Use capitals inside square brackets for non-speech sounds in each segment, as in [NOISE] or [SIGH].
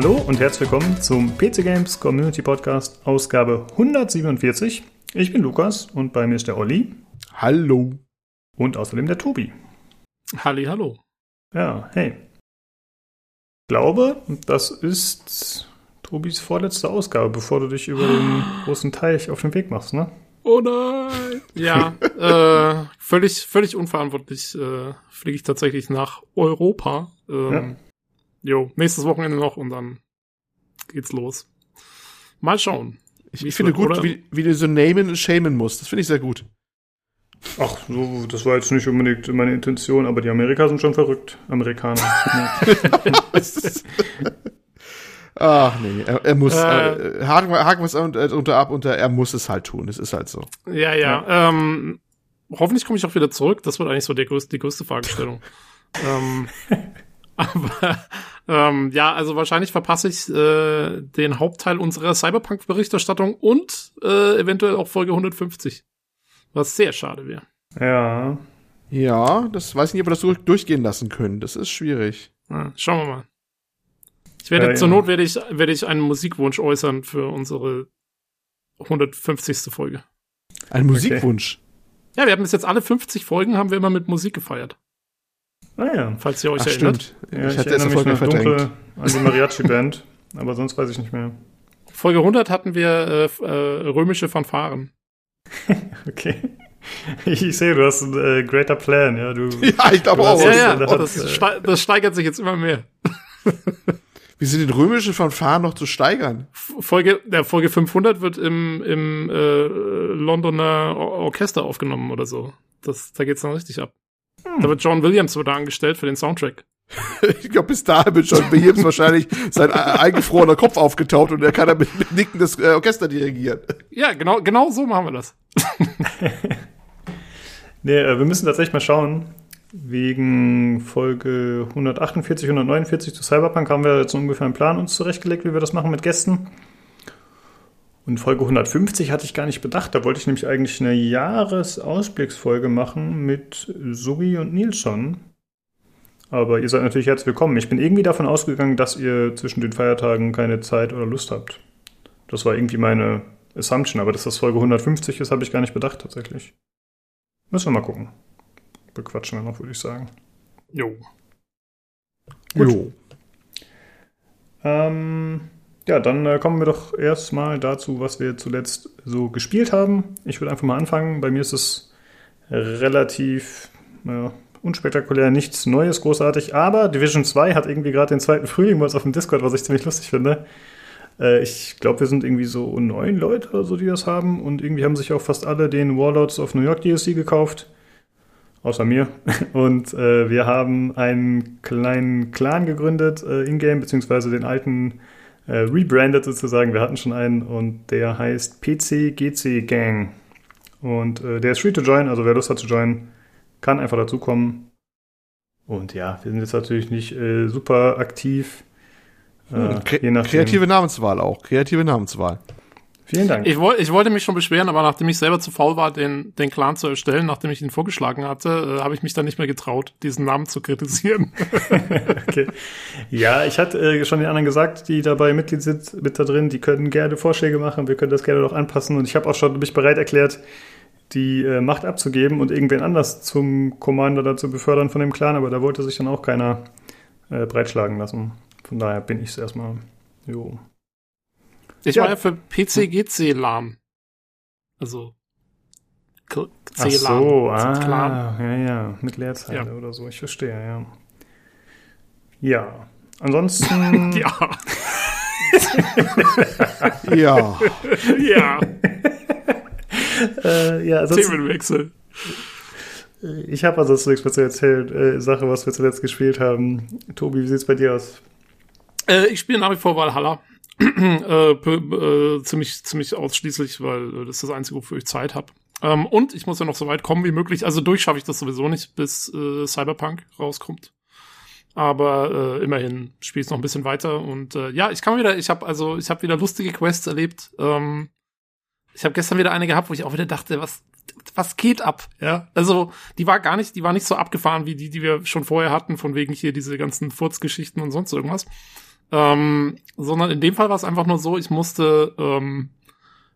Hallo und herzlich willkommen zum PC Games Community Podcast Ausgabe 147. Ich bin Lukas und bei mir ist der Olli. Hallo. Und außerdem der Tobi. Halli, hallo. Ja, hey. Ich glaube, das ist Tobis vorletzte Ausgabe, bevor du dich über den [GASPS] großen Teich auf den Weg machst, ne? Oh nein. Ja, [LAUGHS] äh, völlig, völlig unverantwortlich äh, fliege ich tatsächlich nach Europa. Ähm, Jo, nächstes Wochenende noch und dann geht's los. Mal schauen. Ich, ich finde gut, wie, wie du so namen und shamen musst. Das finde ich sehr gut. Ach, so, das war jetzt nicht unbedingt meine Intention, aber die Amerikaner sind schon verrückt. Amerikaner. [LAUGHS] Ach nee, er, er muss, äh, äh, haken, haken wir es unter ab unter, er muss es halt tun. Es ist halt so. Ja, ja. ja. Ähm, hoffentlich komme ich auch wieder zurück. Das wird eigentlich so die größte, die größte Fragestellung. [LAUGHS] ähm, aber ähm, ja, also wahrscheinlich verpasse ich äh, den Hauptteil unserer Cyberpunk-Berichterstattung und äh, eventuell auch Folge 150. Was sehr schade wäre. Ja. Ja, das weiß ich nicht, ob wir das durchgehen lassen können. Das ist schwierig. Ja, schauen wir mal. Ich werde, ja, zur ja. Not werde ich, werde ich einen Musikwunsch äußern für unsere 150. Folge. Ein Musikwunsch? Okay. Ja, wir haben bis jetzt alle 50 Folgen haben wir immer mit Musik gefeiert. Ah ja. Falls ihr euch Ach, erinnert. Ja, ich, ich hatte erinnere mich noch dunkel an die Mariachi-Band, aber sonst weiß ich nicht mehr. Folge 100 hatten wir äh, äh, römische Fanfaren. [LAUGHS] okay. Ich, ich, sehe, du hast einen äh, greater Plan, ja. Du, [LAUGHS] ja, ich glaube auch. Ja, ja, das, äh, das steigert sich jetzt immer mehr. Wie sind die römischen Fanfaren noch zu steigern? Folge, der Folge 500 wird im, im äh, Londoner Orchester aufgenommen oder so. Das, da geht's dann richtig ab. Hm. Da wird John Williams wieder angestellt für den Soundtrack. [LAUGHS] ich glaube, bis dahin wird John Williams wahrscheinlich sein eingefrorener Kopf aufgetaucht und er kann dann mit, mit Nicken das äh, Orchester dirigieren. Ja, genau, genau so machen wir das. [LAUGHS] nee, äh, wir müssen tatsächlich mal schauen. Wegen Folge 148, 149 zu Cyberpunk haben wir jetzt ungefähr einen Plan uns zurechtgelegt, wie wir das machen mit Gästen. Und Folge 150 hatte ich gar nicht bedacht. Da wollte ich nämlich eigentlich eine Jahresausblicksfolge machen mit Zoe und Nilsson. Aber ihr seid natürlich herzlich willkommen. Ich bin irgendwie davon ausgegangen, dass ihr zwischen den Feiertagen keine Zeit oder Lust habt. Das war irgendwie meine Assumption. Aber dass das Folge 150 ist, habe ich gar nicht bedacht tatsächlich. Müssen wir mal gucken. Bequatschen wir noch, würde ich sagen. Jo. Gut. Jo. Ähm, ja, dann äh, kommen wir doch erstmal dazu, was wir zuletzt so gespielt haben. Ich würde einfach mal anfangen. Bei mir ist es relativ ja, unspektakulär, nichts Neues, großartig. Aber Division 2 hat irgendwie gerade den zweiten Frühling uns auf dem Discord, was ich ziemlich lustig finde. Äh, ich glaube, wir sind irgendwie so neun Leute oder so, die das haben. Und irgendwie haben sich auch fast alle den Warlords of New York DLC gekauft. Außer mir. [LAUGHS] Und äh, wir haben einen kleinen Clan gegründet, äh, in-game, beziehungsweise den alten äh, rebrandet sozusagen. Wir hatten schon einen und der heißt PCGC Gang. Und äh, der ist free to join, also wer Lust hat zu joinen, kann einfach dazukommen. Und ja, wir sind jetzt natürlich nicht äh, super aktiv. Hm, kreative Namenswahl auch. Kreative Namenswahl. Vielen Dank. Ich, woll, ich wollte mich schon beschweren, aber nachdem ich selber zu faul war, den, den Clan zu erstellen, nachdem ich ihn vorgeschlagen hatte, äh, habe ich mich dann nicht mehr getraut, diesen Namen zu kritisieren. [LAUGHS] okay. Ja, ich hatte äh, schon den anderen gesagt, die dabei Mitglied sind, mit da drin, die können gerne Vorschläge machen, wir können das gerne noch anpassen. Und ich habe auch schon mich bereit erklärt, die äh, Macht abzugeben und irgendwen anders zum Commander dazu befördern von dem Clan, aber da wollte sich dann auch keiner äh, breitschlagen lassen. Von daher bin ich es erstmal. Jo. Ich ja. war ja für PCGC LAN. Also C Ach so, ah, Clan. ja, ja, mit Leerzeile ja. oder so, ich verstehe, ja. Ja, ansonsten... [LAUGHS] ja. [LAUGHS] ja. [LAUGHS] ja. äh, ja, Themenwechsel. Ich habe also nichts mehr zu erzählen. Äh, Sache, was wir zuletzt gespielt haben. Tobi, wie sieht's bei dir aus? Äh, ich spiele nach wie vor Valhalla. [CLEARS THROAT] äh, äh, ziemlich, ziemlich ausschließlich, weil äh, das ist das Einzige, wofür ich Zeit habe. Ähm, und ich muss ja noch so weit kommen wie möglich. Also durch schaffe ich das sowieso nicht, bis äh, Cyberpunk rauskommt. Aber äh, immerhin spiele ich noch ein bisschen weiter. Und äh, ja, ich kann wieder, ich habe also, ich habe wieder lustige Quests erlebt. Ähm, ich habe gestern wieder eine gehabt, wo ich auch wieder dachte, was, was geht ab? Ja, also die war gar nicht, die war nicht so abgefahren wie die, die wir schon vorher hatten, von wegen hier diese ganzen Furzgeschichten und sonst irgendwas. Ähm, sondern in dem Fall war es einfach nur so, ich musste ähm,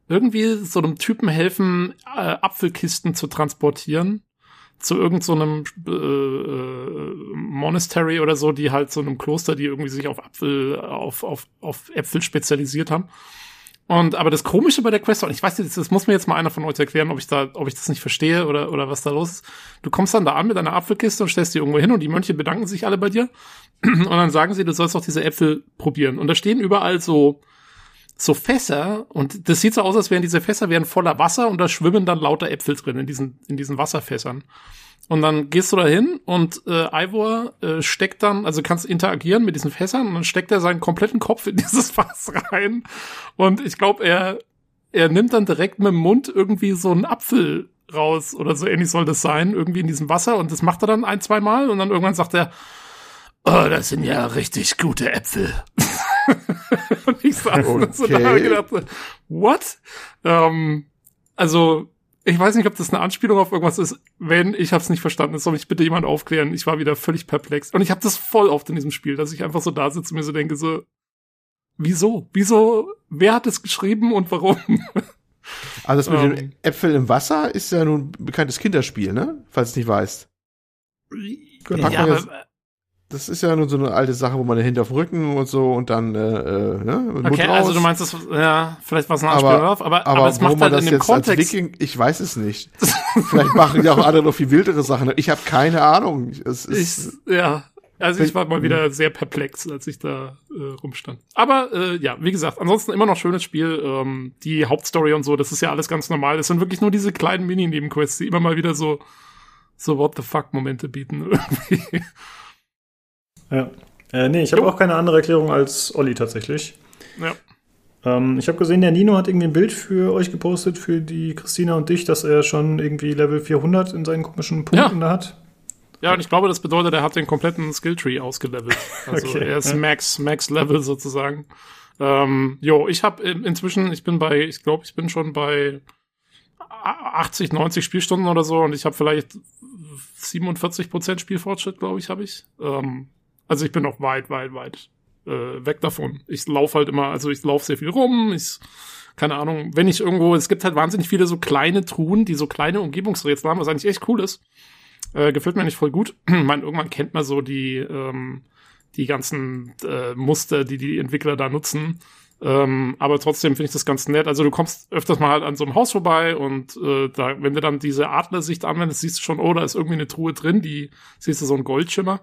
irgendwie so einem Typen helfen, äh, Apfelkisten zu transportieren zu irgendeinem so äh, Monastery oder so, die halt so einem Kloster, die irgendwie sich auf Apfel, auf, auf, auf Äpfel spezialisiert haben. Und aber das Komische bei der Quest, und ich weiß nicht, das muss mir jetzt mal einer von euch erklären, ob ich da, ob ich das nicht verstehe oder, oder was da los ist. Du kommst dann da an mit einer Apfelkiste und stellst die irgendwo hin und die Mönche bedanken sich alle bei dir. [CLEARS THROAT] Und dann sagen sie, du sollst doch diese Äpfel probieren. Und da stehen überall so, so Fässer und das sieht so aus, als wären diese Fässer wären voller Wasser und da schwimmen dann lauter Äpfel drin in diesen, in diesen Wasserfässern. Und dann gehst du da hin und äh, Ivor äh, steckt dann, also kannst interagieren mit diesen Fässern und dann steckt er seinen kompletten Kopf in [LAUGHS] dieses Fass rein. Und ich glaube, er, er nimmt dann direkt mit dem Mund irgendwie so einen Apfel raus oder so ähnlich soll das sein, irgendwie in diesem Wasser. Und das macht er dann ein, zwei Mal und dann irgendwann sagt er, oh, das sind ja richtig gute Äpfel. [LAUGHS] und ich saß okay. so da und gedacht, what? Ähm, also, ich weiß nicht, ob das eine Anspielung auf irgendwas ist. Wenn, ich habe es nicht verstanden. Das soll mich bitte jemand aufklären. Ich war wieder völlig perplex. Und ich habe das voll oft in diesem Spiel, dass ich einfach so da sitze und mir so denke, so, wieso? Wieso? Wer hat es geschrieben und warum? [LAUGHS] Also das mit um, den ähm. Äpfeln im Wasser ist ja nun ein bekanntes Kinderspiel, ne? Falls du es nicht weißt. Ja, aber, das ist ja nur so eine alte Sache, wo man hinter auf dem Rücken und so und dann äh, äh ne, Okay, also du meinst das, ja, vielleicht war es ein Anspiel drauf, aber, aber, aber es macht halt in dem Kontext. Viking, ich weiß es nicht. [LAUGHS] vielleicht machen ja auch andere noch viel wildere Sachen. Ich habe keine Ahnung. Es ist, ich, ja, also ich war mal wieder sehr perplex, als ich da äh, rumstand. Aber äh, ja, wie gesagt, ansonsten immer noch schönes Spiel. Ähm, die Hauptstory und so, das ist ja alles ganz normal. Das sind wirklich nur diese kleinen Mini-Nebenquests, die immer mal wieder so so What the fuck Momente bieten [LAUGHS] irgendwie. Ja. Äh, nee, ich habe auch keine andere Erklärung als Olli tatsächlich. Ja. Ähm, ich habe gesehen, der Nino hat irgendwie ein Bild für euch gepostet, für die Christina und dich, dass er schon irgendwie Level 400 in seinen komischen Punkten ja. da hat. Ja, und ich glaube, das bedeutet, er hat den kompletten Skilltree ausgelevelt. [LAUGHS] Also okay, er ist ja. Max, Max Level sozusagen. Ähm, jo, ich habe inzwischen, ich bin bei, ich glaube, ich bin schon bei 80, 90 Spielstunden oder so und ich habe vielleicht 47 Prozent Spielfortschritt, glaube ich, habe ich. Ähm, also ich bin noch weit, weit, weit äh, weg davon. Ich laufe halt immer, also ich laufe sehr viel rum, ich keine Ahnung, wenn ich irgendwo, es gibt halt wahnsinnig viele so kleine Truhen, die so kleine Umgebungsrätsel haben, was eigentlich echt cool ist. Äh, gefällt mir nicht voll gut. [CLEARS THROAT] man, irgendwann kennt man so die, ähm, die ganzen äh, Muster, die die Entwickler da nutzen. Ähm, aber trotzdem finde ich das ganz nett. Also du kommst öfters mal halt an so einem Haus vorbei und äh, da, wenn du dann diese Adlersicht anwendest, siehst du schon, oh, da ist irgendwie eine Truhe drin, die siehst du so ein Goldschimmer.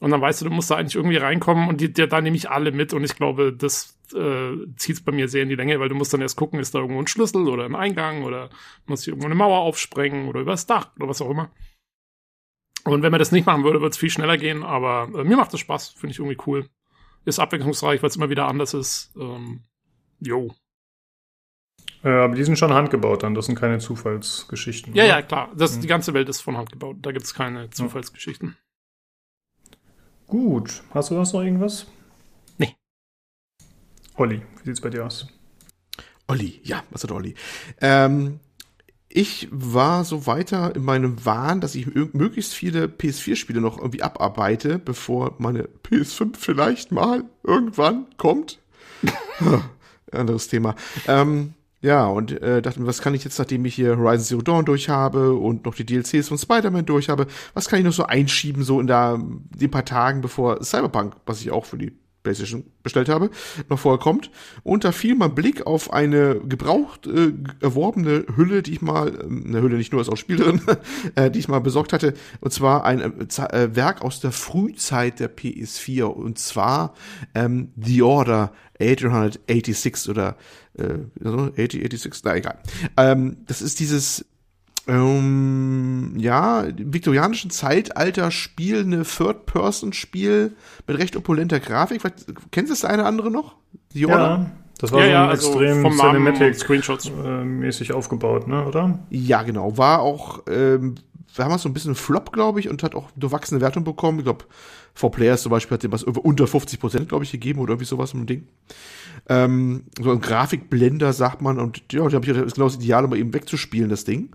Und dann weißt du, du musst da eigentlich irgendwie reinkommen und die, die, da nehme ich alle mit und ich glaube, das äh, zieht es bei mir sehr in die Länge, weil du musst dann erst gucken, ist da irgendwo ein Schlüssel oder ein Eingang oder muss ich irgendwo eine Mauer aufsprengen oder übers Dach oder was auch immer. Und wenn man das nicht machen würde, wird es viel schneller gehen, aber äh, mir macht es Spaß, finde ich irgendwie cool. Ist abwechslungsreich, weil es immer wieder anders ist. Ähm, jo. Äh, aber die sind schon handgebaut dann, das sind keine Zufallsgeschichten. Ja, oder? ja, klar. Das, mhm. Die ganze Welt ist von Hand gebaut. Da gibt es keine Zufallsgeschichten. Gut. Hast du sonst noch irgendwas? Nee. Olli, wie sieht's bei dir aus? Olli, ja, was hat Olli? Ähm, ich war so weiter in meinem Wahn, dass ich möglichst viele PS4-Spiele noch irgendwie abarbeite, bevor meine PS5 vielleicht mal irgendwann kommt. [LAUGHS] Anderes Thema. Ähm, ja, und äh, dachte mir, was kann ich jetzt, nachdem ich hier Horizon Zero Dawn durch habe und noch die DLCs von Spider-Man durch habe, was kann ich noch so einschieben, so in der, den paar Tagen, bevor Cyberpunk, was ich auch für die PlayStation bestellt habe, noch vorher kommt. Und da fiel mal Blick auf eine gebraucht äh, erworbene Hülle, die ich mal, äh, eine Hülle nicht nur ist auch Spiel drin, [LAUGHS] äh, die ich mal besorgt hatte. Und zwar ein äh, äh Werk aus der Frühzeit der PS4. Und zwar ähm, The Order 886 oder äh, 80, 86, na egal. Ähm, das ist dieses ähm, ja, viktorianischen Zeitalter Spiel, eine Third-Person-Spiel mit recht opulenter Grafik. Kennst du das eine andere noch? Die ja, das war ja, so ja, also extrem vom Cinematic äh, mäßig aufgebaut, ne, oder? Ja, genau. War auch, ähm, damals so ein bisschen Flop, glaube ich, und hat auch durchwachsene Wertung bekommen. Ich glaube, For Players zum Beispiel hat dem was unter 50 Prozent, glaube ich, gegeben oder irgendwie sowas im Ding. Ähm, so ein Grafikblender, sagt man, und ja, ich das genau das Ideal, um eben wegzuspielen, das Ding.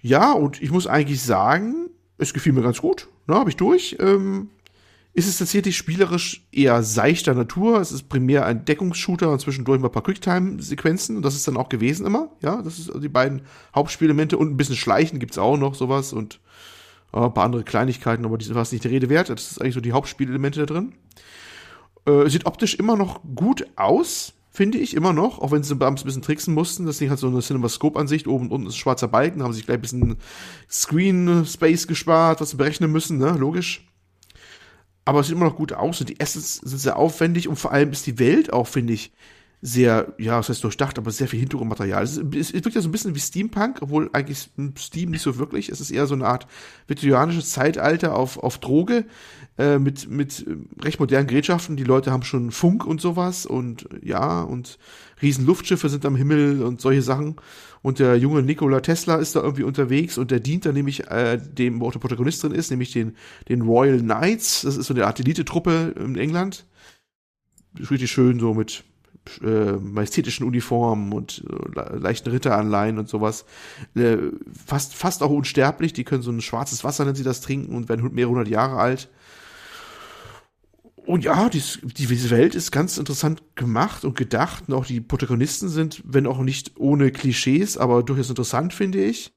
Ja, und ich muss eigentlich sagen, es gefiel mir ganz gut. Ne, habe ich durch. Ähm, ist es tatsächlich spielerisch eher seichter Natur. Es ist primär ein Deckungsshooter und zwischendurch mal ein paar Quicktime-Sequenzen. Und das ist dann auch gewesen immer. Ja, das ist die beiden Hauptspielelemente. Und ein bisschen Schleichen gibt's auch noch, sowas. Und ein paar andere Kleinigkeiten, aber die war nicht der Rede wert. Das ist eigentlich so die Hauptspielelemente da drin. Äh, sieht optisch immer noch gut aus, finde ich, immer noch. Auch wenn sie ein bisschen tricksen mussten. Das Ding hat so eine Cinemascope-Ansicht. Oben und unten ist schwarzer Balken. Haben sich gleich ein bisschen Screen-Space gespart, was sie berechnen müssen, ne? Logisch aber es sieht immer noch gut aus und die Assets sind sehr aufwendig und vor allem ist die Welt auch, finde ich, sehr, ja, was heißt durchdacht, aber sehr viel Hintergrundmaterial. Es, es, wirkt ja so ein bisschen wie Steampunk, obwohl eigentlich Steam nicht so wirklich. Es ist eher so eine Art viktorianisches Zeitalter auf, auf Droge äh, mit, mit recht modernen Gerätschaften. Die Leute haben schon Funk und sowas und ja, und riesen Luftschiffe sind am Himmel und solche Sachen. Und der junge Nikola Tesla ist da irgendwie unterwegs und der dient dann nämlich äh, dem, wo auch der Protagonist drin ist, nämlich den, den Royal Knights. Das ist so eine Art Elite-Truppe in England. Richtig schön so mit äh, majestätischen Uniformen und äh, leichten Ritteranleihen und sowas. Äh, fast, fast auch unsterblich. Die können so ein schwarzes Wasser, nennen sie das, trinken und werden mehrere hundert Jahre alt. Und ja, die Welt ist ganz interessant gemacht und gedacht. Und auch die Protagonisten sind, wenn auch nicht ohne Klischees, aber durchaus interessant, finde ich.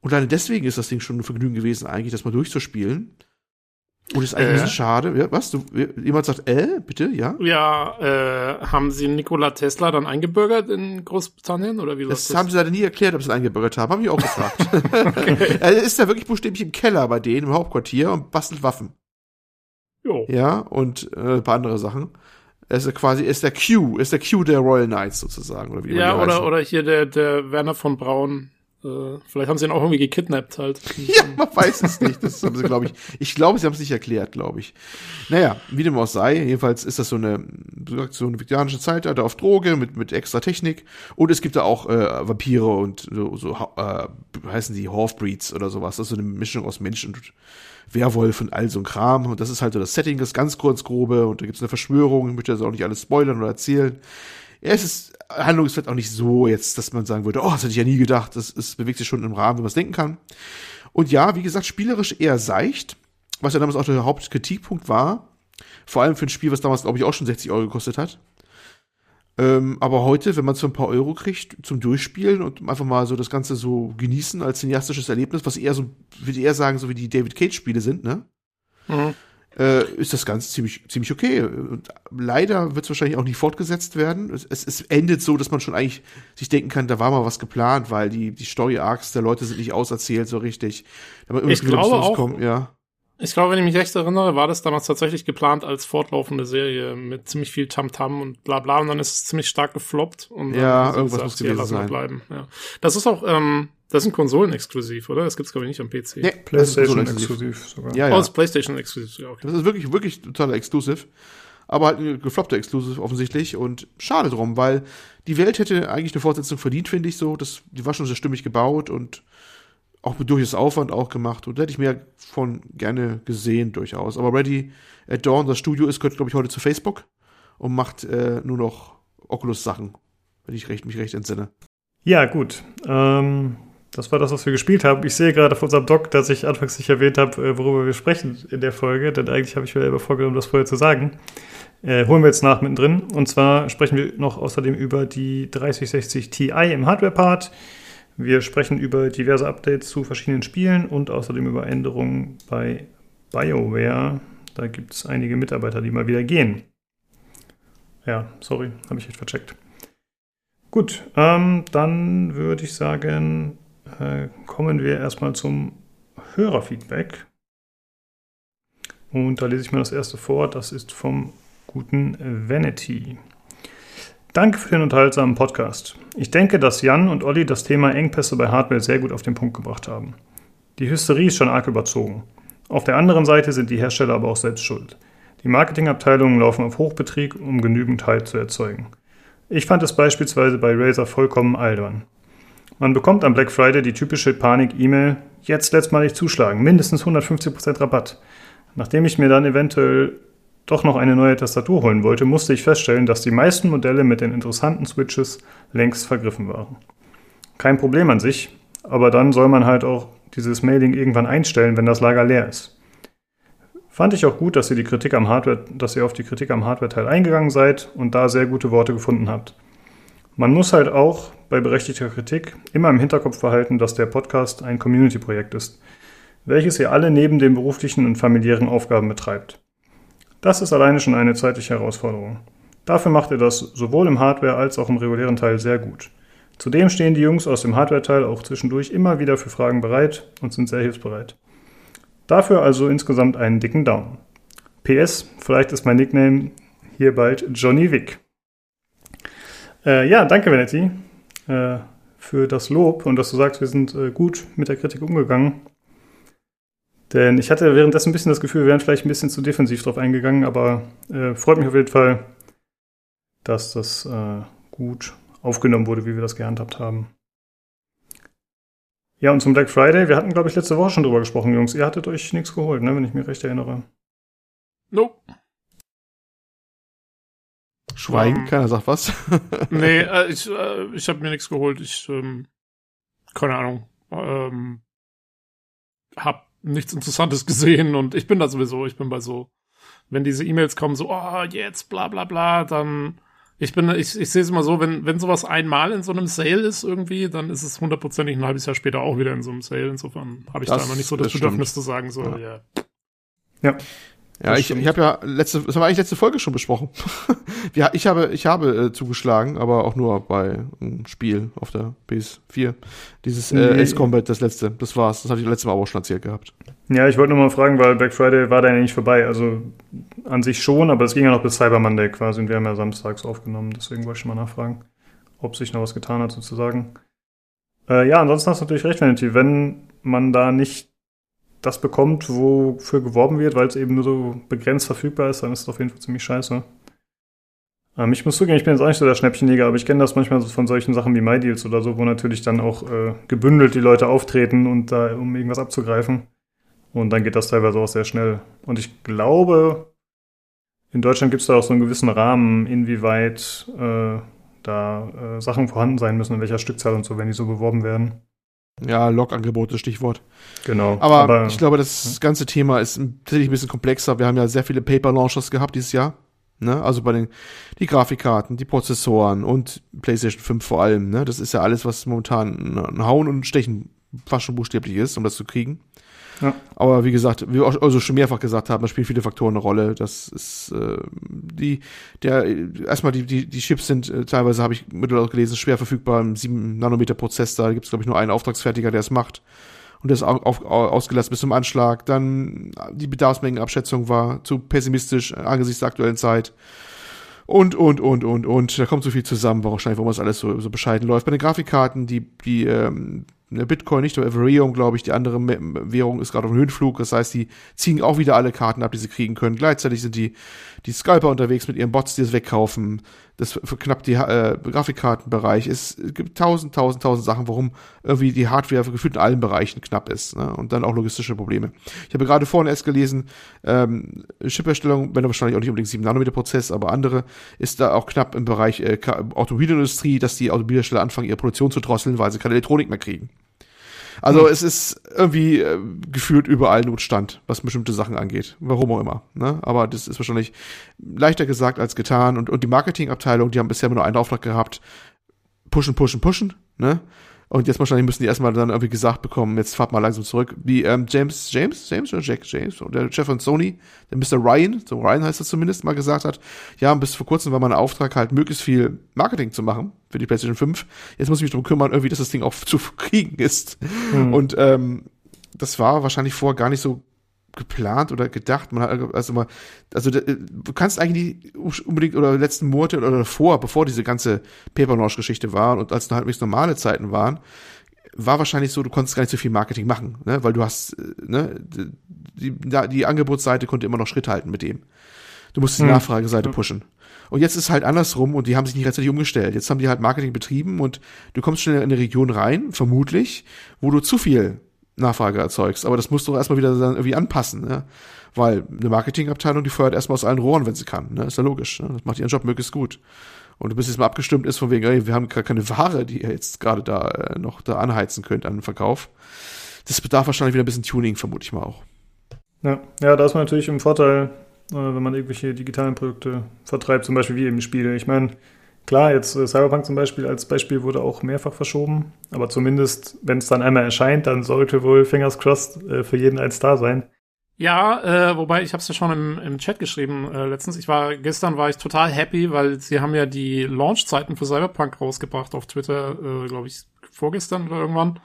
Und allein deswegen ist das Ding schon ein Vergnügen gewesen, eigentlich, das mal durchzuspielen. Und ist eigentlich äh. ein bisschen schade. Ja, was? Du, jemand sagt, äh, bitte, ja? Ja, äh, haben sie Nikola Tesla dann eingebürgert in Großbritannien oder wie das? Das haben sie leider nie erklärt, ob sie es eingebürgert haben. Haben ich auch gefragt. [LAUGHS] [LAUGHS] er ist da wirklich buchstäblich im Keller bei denen, im Hauptquartier und bastelt Waffen. Jo. Ja, und äh, ein paar andere Sachen. Er ist quasi, er ist der Q, ist der Q der Royal Knights sozusagen. Oder wie ja, oder, oder hier der, der Werner von Braun. Äh, vielleicht haben sie ihn auch irgendwie gekidnappt halt. [LAUGHS] ja, man weiß es nicht. Das haben sie, glaube ich. Ich glaube, sie haben es nicht erklärt, glaube ich. Naja, wie dem auch sei, jedenfalls ist das so eine, so eine viktorianische Zeitalter auf Droge mit, mit extra Technik. Und es gibt da auch äh, Vampire und so, so äh, heißen die Halfbreeds oder sowas. Das ist so eine Mischung aus Menschen und Werwolf und all so ein Kram. Und das ist halt so das Setting, das ganz kurz grobe. Und da gibt es eine Verschwörung. Ich möchte das auch nicht alles spoilern oder erzählen. Ja, es ist Handlung ist vielleicht auch nicht so jetzt, dass man sagen würde, oh, das hätte ich ja nie gedacht. Das, das bewegt sich schon im Rahmen, wie man es denken kann. Und ja, wie gesagt, spielerisch eher seicht, was ja damals auch der Hauptkritikpunkt war. Vor allem für ein Spiel, was damals, glaube ich, auch schon 60 Euro gekostet hat. Ähm, aber heute, wenn man so ein paar Euro kriegt zum Durchspielen und einfach mal so das Ganze so genießen als cineastisches Erlebnis, was eher so, würde eher sagen, so wie die David Cage-Spiele sind, ne? Mhm äh, ist das Ganze ziemlich, ziemlich okay. Und leider wird es wahrscheinlich auch nicht fortgesetzt werden. Es, es, es, endet so, dass man schon eigentlich sich denken kann, da war mal was geplant, weil die, die Story-Arcs der Leute sind nicht auserzählt so richtig. ich glaube auch, kommt, ja. Ich glaube, wenn ich mich recht erinnere, war das damals tatsächlich geplant als fortlaufende Serie mit ziemlich viel Tamtam -Tam und bla bla und dann ist es ziemlich stark gefloppt und ja, irgendwas muss gewesen sein. Bleiben. Ja. Das ist auch, ähm, das sind Konsolen-exklusiv, oder? Das gibt's glaube ich nicht am PC. Nee, PlayStation-exklusiv sogar. Ja, ja. Oh, das PlayStation-exklusiv, ja, okay. Das ist wirklich, wirklich totaler Exclusive. Aber halt ein gefloppter Exclusive offensichtlich und schade drum, weil die Welt hätte eigentlich eine Fortsetzung verdient, finde ich so. Das, die war schon sehr stimmig gebaut und auch mit durchaus Aufwand auch gemacht. Und da hätte ich mir von gerne gesehen, durchaus. Aber Ready at Dawn, das Studio ist, gehört, glaube ich, heute zu Facebook und macht äh, nur noch Oculus-Sachen, wenn ich recht, mich recht entsinne. Ja, gut. Ähm, das war das, was wir gespielt haben. Ich sehe gerade auf unserem Doc, dass ich anfangs nicht erwähnt habe, äh, worüber wir sprechen in der Folge, denn eigentlich habe ich mir selber vorgenommen, das vorher zu sagen. Äh, holen wir jetzt nach mittendrin. Und zwar sprechen wir noch außerdem über die 3060 Ti im Hardware-Part. Wir sprechen über diverse Updates zu verschiedenen Spielen und außerdem über Änderungen bei BioWare. Da gibt es einige Mitarbeiter, die mal wieder gehen. Ja, sorry, habe ich echt vercheckt. Gut, ähm, dann würde ich sagen, äh, kommen wir erstmal zum Hörerfeedback. Und da lese ich mir das erste vor. Das ist vom guten Vanity. Danke für den unterhaltsamen Podcast. Ich denke, dass Jan und Olli das Thema Engpässe bei Hardware sehr gut auf den Punkt gebracht haben. Die Hysterie ist schon arg überzogen. Auf der anderen Seite sind die Hersteller aber auch selbst schuld. Die Marketingabteilungen laufen auf Hochbetrieb, um genügend Hype zu erzeugen. Ich fand es beispielsweise bei Razer vollkommen albern. Man bekommt am Black Friday die typische Panik-E-Mail, jetzt letztmalig zuschlagen, mindestens 150% Rabatt. Nachdem ich mir dann eventuell doch noch eine neue Tastatur holen wollte, musste ich feststellen, dass die meisten Modelle mit den interessanten Switches längst vergriffen waren. Kein Problem an sich, aber dann soll man halt auch dieses Mailing irgendwann einstellen, wenn das Lager leer ist. Fand ich auch gut, dass ihr die Kritik am Hardware, dass ihr auf die Kritik am Hardware-Teil eingegangen seid und da sehr gute Worte gefunden habt. Man muss halt auch bei berechtigter Kritik immer im Hinterkopf behalten, dass der Podcast ein Community-Projekt ist, welches ihr alle neben den beruflichen und familiären Aufgaben betreibt. Das ist alleine schon eine zeitliche Herausforderung. Dafür macht ihr das sowohl im Hardware- als auch im regulären Teil sehr gut. Zudem stehen die Jungs aus dem Hardware-Teil auch zwischendurch immer wieder für Fragen bereit und sind sehr hilfsbereit. Dafür also insgesamt einen dicken Daumen. PS, vielleicht ist mein Nickname hier bald Johnny Wick. Äh, ja, danke, Vanity, äh, für das Lob und dass du sagst, wir sind äh, gut mit der Kritik umgegangen. Denn ich hatte währenddessen ein bisschen das Gefühl, wir wären vielleicht ein bisschen zu defensiv drauf eingegangen, aber äh, freut mich auf jeden Fall, dass das äh, gut aufgenommen wurde, wie wir das gehandhabt haben. Ja, und zum Black Friday, wir hatten, glaube ich, letzte Woche schon drüber gesprochen, Jungs. Ihr hattet euch nichts geholt, ne, wenn ich mich recht erinnere. Nope. Schweigen, Ähm, keiner sagt was. [LAUGHS] Nee, [LAUGHS] äh, ich, äh, ich habe mir nichts geholt. Ich, ähm, keine Ahnung, ähm, hab nichts Interessantes [LAUGHS] gesehen und ich bin da sowieso, ich bin bei so, wenn diese E-Mails kommen, so, oh, jetzt, bla bla bla, dann, ich bin, ich, ich sehe es immer so, wenn, wenn sowas einmal in so einem Sale ist irgendwie, dann ist es hundertprozentig ein halbes Jahr später auch wieder in so einem Sale. Insofern habe ich Das- da immer nicht so das, das Bedürfnis zu sagen, so, Ja. ja. Ja. Ja, Das ich, stimmt. ich habe ja letzte, das haben wir eigentlich letzte Folge schon besprochen. [LAUGHS] ja, ich habe, ich habe äh, zugeschlagen, aber auch nur bei einem Spiel auf der PS4. Dieses äh, Nee. Ace Combat, das letzte, das war's. Das habe ich letztes Mal auch schon erzählt gehabt. Ja, ich wollte nur mal fragen, weil Black Friday war da ja nicht vorbei. Also an sich schon, aber es ging ja noch bis Cyber Monday quasi und wir haben ja samstags aufgenommen. Deswegen wollte ich mal nachfragen, ob sich noch was getan hat sozusagen. Äh, ja, ansonsten hast du natürlich recht, Vanity. Wenn man da nicht das bekommt, wofür geworben wird, weil es eben nur so begrenzt verfügbar ist, dann ist es auf jeden Fall ziemlich scheiße. Ähm, ich muss zugeben, ich bin jetzt auch nicht so der Schnäppchenjäger, aber ich kenne das manchmal so von solchen Sachen wie MyDeals oder so, wo natürlich dann auch äh, gebündelt die Leute auftreten und da, um irgendwas abzugreifen. Und dann geht das teilweise auch sehr schnell. Und ich glaube, in Deutschland gibt es da auch so einen gewissen Rahmen, inwieweit äh, da äh, Sachen vorhanden sein müssen, in welcher Stückzahl und so, wenn die so beworben werden. Ja, Log-Angebote, Stichwort. Genau. Aber, ich glaube, das ganze Thema ist tatsächlich ein bisschen komplexer. Wir haben ja sehr viele Paper-Launchers gehabt dieses Jahr. Ne? Also bei den die Grafikkarten, die Prozessoren und PlayStation 5 vor allem. Ne? Das ist ja alles, was momentan ein Hauen und Stechen fast schon buchstäblich ist, um das zu kriegen. Ja. Aber wie gesagt, wie wir auch also schon mehrfach gesagt haben, da spielen viele Faktoren eine Rolle. Das ist äh, die, der erstmal die, die, die Chips sind äh, teilweise, habe ich mittlerweile gelesen, schwer verfügbar im 7 Nanometer Prozess. Da gibt es, glaube ich, nur einen Auftragsfertiger, der es macht. Und der ist au- auf, au- ausgelassen bis zum Anschlag. Dann die Bedarfsmengenabschätzung war zu pessimistisch angesichts der aktuellen Zeit. Und, und, und, und, und. Da kommt so viel zusammen, wahrscheinlich, warum das alles so, so bescheiden läuft. Bei den Grafikkarten, die, die, ähm, Bitcoin nicht, aber Ethereum, glaube ich, die andere Währung ist gerade auf dem Höhenflug. Das heißt, die ziehen auch wieder alle Karten ab, die sie kriegen können. Gleichzeitig sind die, die Scalper unterwegs mit ihren Bots, die es wegkaufen. Das verknappt die äh, Grafikkartenbereich. Es gibt tausend, tausend, tausend Sachen, warum irgendwie die Hardware gefühlt in allen Bereichen knapp ist. Ne? Und dann auch logistische Probleme. Ich habe gerade vorhin erst gelesen, ähm, Chipherstellung, wenn wahrscheinlich auch nicht unbedingt 7 Nanometer Prozess, aber andere, ist da auch knapp im Bereich äh, Automobilindustrie, dass die Automobilhersteller anfangen, ihre Produktion zu drosseln, weil sie keine Elektronik mehr kriegen. Also es ist irgendwie äh, gefühlt überall Notstand, was bestimmte Sachen angeht. Warum auch immer. Ne? Aber das ist wahrscheinlich leichter gesagt als getan. Und, und die Marketingabteilung, die haben bisher immer nur einen Auftrag gehabt, pushen, pushen, pushen. Ne? Und jetzt wahrscheinlich müssen die erstmal dann irgendwie gesagt bekommen, jetzt fahrt mal langsam zurück. Wie ähm, James, James, James oder Jack James, der Chef von Sony, der Mr. Ryan, so Ryan heißt er zumindest, mal gesagt hat, ja, bis vor kurzem war mein Auftrag halt, möglichst viel Marketing zu machen für die PlayStation 5. Jetzt muss ich mich darum kümmern, irgendwie, dass das Ding auch [LAUGHS] zu kriegen ist. Und ähm, das war wahrscheinlich vorher gar nicht so geplant oder gedacht. Man hat also mal, also du kannst eigentlich nicht unbedingt oder letzten Monate oder davor, bevor diese ganze Paper Launch Geschichte war und als halt normale Zeiten waren, war wahrscheinlich so, du konntest gar nicht so viel Marketing machen, ne, weil du hast, äh, ne, die, die, die Angebotsseite konnte immer noch Schritt halten mit dem. Du musst die Hm. Nachfrageseite pushen. Und jetzt ist halt andersrum und die haben sich nicht rechtzeitig umgestellt. Jetzt haben die halt Marketing betrieben und du kommst schnell in eine Region rein, vermutlich, wo du zu viel Nachfrage erzeugst. Aber das musst du erstmal wieder dann irgendwie anpassen, ne? Weil eine Marketingabteilung, die feuert erstmal aus allen Rohren, wenn sie kann. Ne? Ist ja logisch. Ne? Das macht ihren Job möglichst gut. Und bist jetzt mal abgestimmt ist von wegen, ey, wir haben gar keine Ware, die ihr jetzt gerade da äh, noch da anheizen könnt an den Verkauf. Das bedarf wahrscheinlich wieder ein bisschen Tuning, vermute ich mal auch. Ja, ja da ist man natürlich im Vorteil, äh, wenn man irgendwelche digitalen Produkte vertreibt, zum Beispiel wie eben Spiele. Ich meine, klar, jetzt äh, Cyberpunk zum Beispiel als Beispiel wurde auch mehrfach verschoben, aber zumindest, wenn es dann einmal erscheint, dann sollte wohl Fingers crossed äh, für jeden eins da sein. Ja, äh, wobei ich habe es ja schon im, im Chat geschrieben äh, letztens. Ich war gestern war ich total happy, weil sie haben ja die Launchzeiten für Cyberpunk rausgebracht auf Twitter, äh, glaube ich vorgestern oder irgendwann.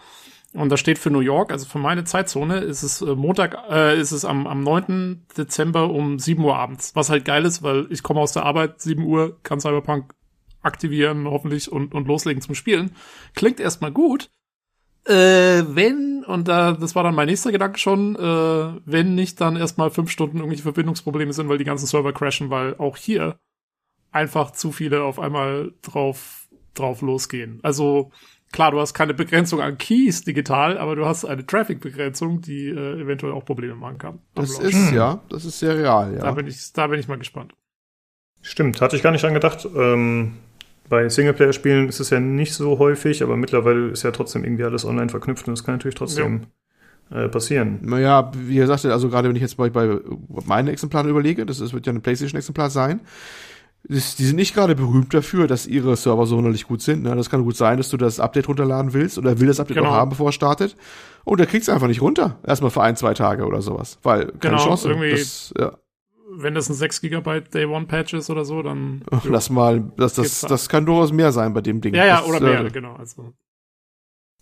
Und da steht für New York, also für meine Zeitzone, ist es äh, Montag, äh, ist es am, am 9. Dezember um 7 Uhr abends. Was halt geil ist, weil ich komme aus der Arbeit, 7 Uhr, kann Cyberpunk aktivieren, hoffentlich, und, und loslegen zum Spielen. Klingt erstmal gut. Äh, wenn, und da, das war dann mein nächster Gedanke schon, äh, wenn nicht dann erstmal fünf Stunden irgendwelche Verbindungsprobleme sind, weil die ganzen Server crashen, weil auch hier einfach zu viele auf einmal drauf, drauf losgehen. Also, klar, du hast keine Begrenzung an Keys digital, aber du hast eine Traffic-Begrenzung, die äh, eventuell auch Probleme machen kann. Das ist, ja, das ist sehr real, ja. Da bin ich, da bin ich mal gespannt. Stimmt, hatte ich gar nicht dran gedacht. Ähm, bei Singleplayer-Spielen ist es ja nicht so häufig, aber mittlerweile ist ja trotzdem irgendwie alles online verknüpft und das kann natürlich trotzdem ja. äh, passieren. Naja, wie er sagte, also gerade wenn ich jetzt bei, bei meinen Exemplaren überlege, das wird ja ein PlayStation-Exemplar sein, das, die sind nicht gerade berühmt dafür, dass ihre Server so sonderlich gut sind. Ne? Das kann gut sein, dass du das Update runterladen willst oder will das Update genau. noch haben, bevor es startet. Und da kriegst du einfach nicht runter. Erstmal für ein, zwei Tage oder sowas. Weil keine genau, Chance. Irgendwie das, ja wenn das ein 6 GB Day One Patch ist oder so, dann. Ach, lass mal, das, das, das kann durchaus mehr sein bei dem Ding. Ja, ja, das, oder mehr, äh, genau. Also.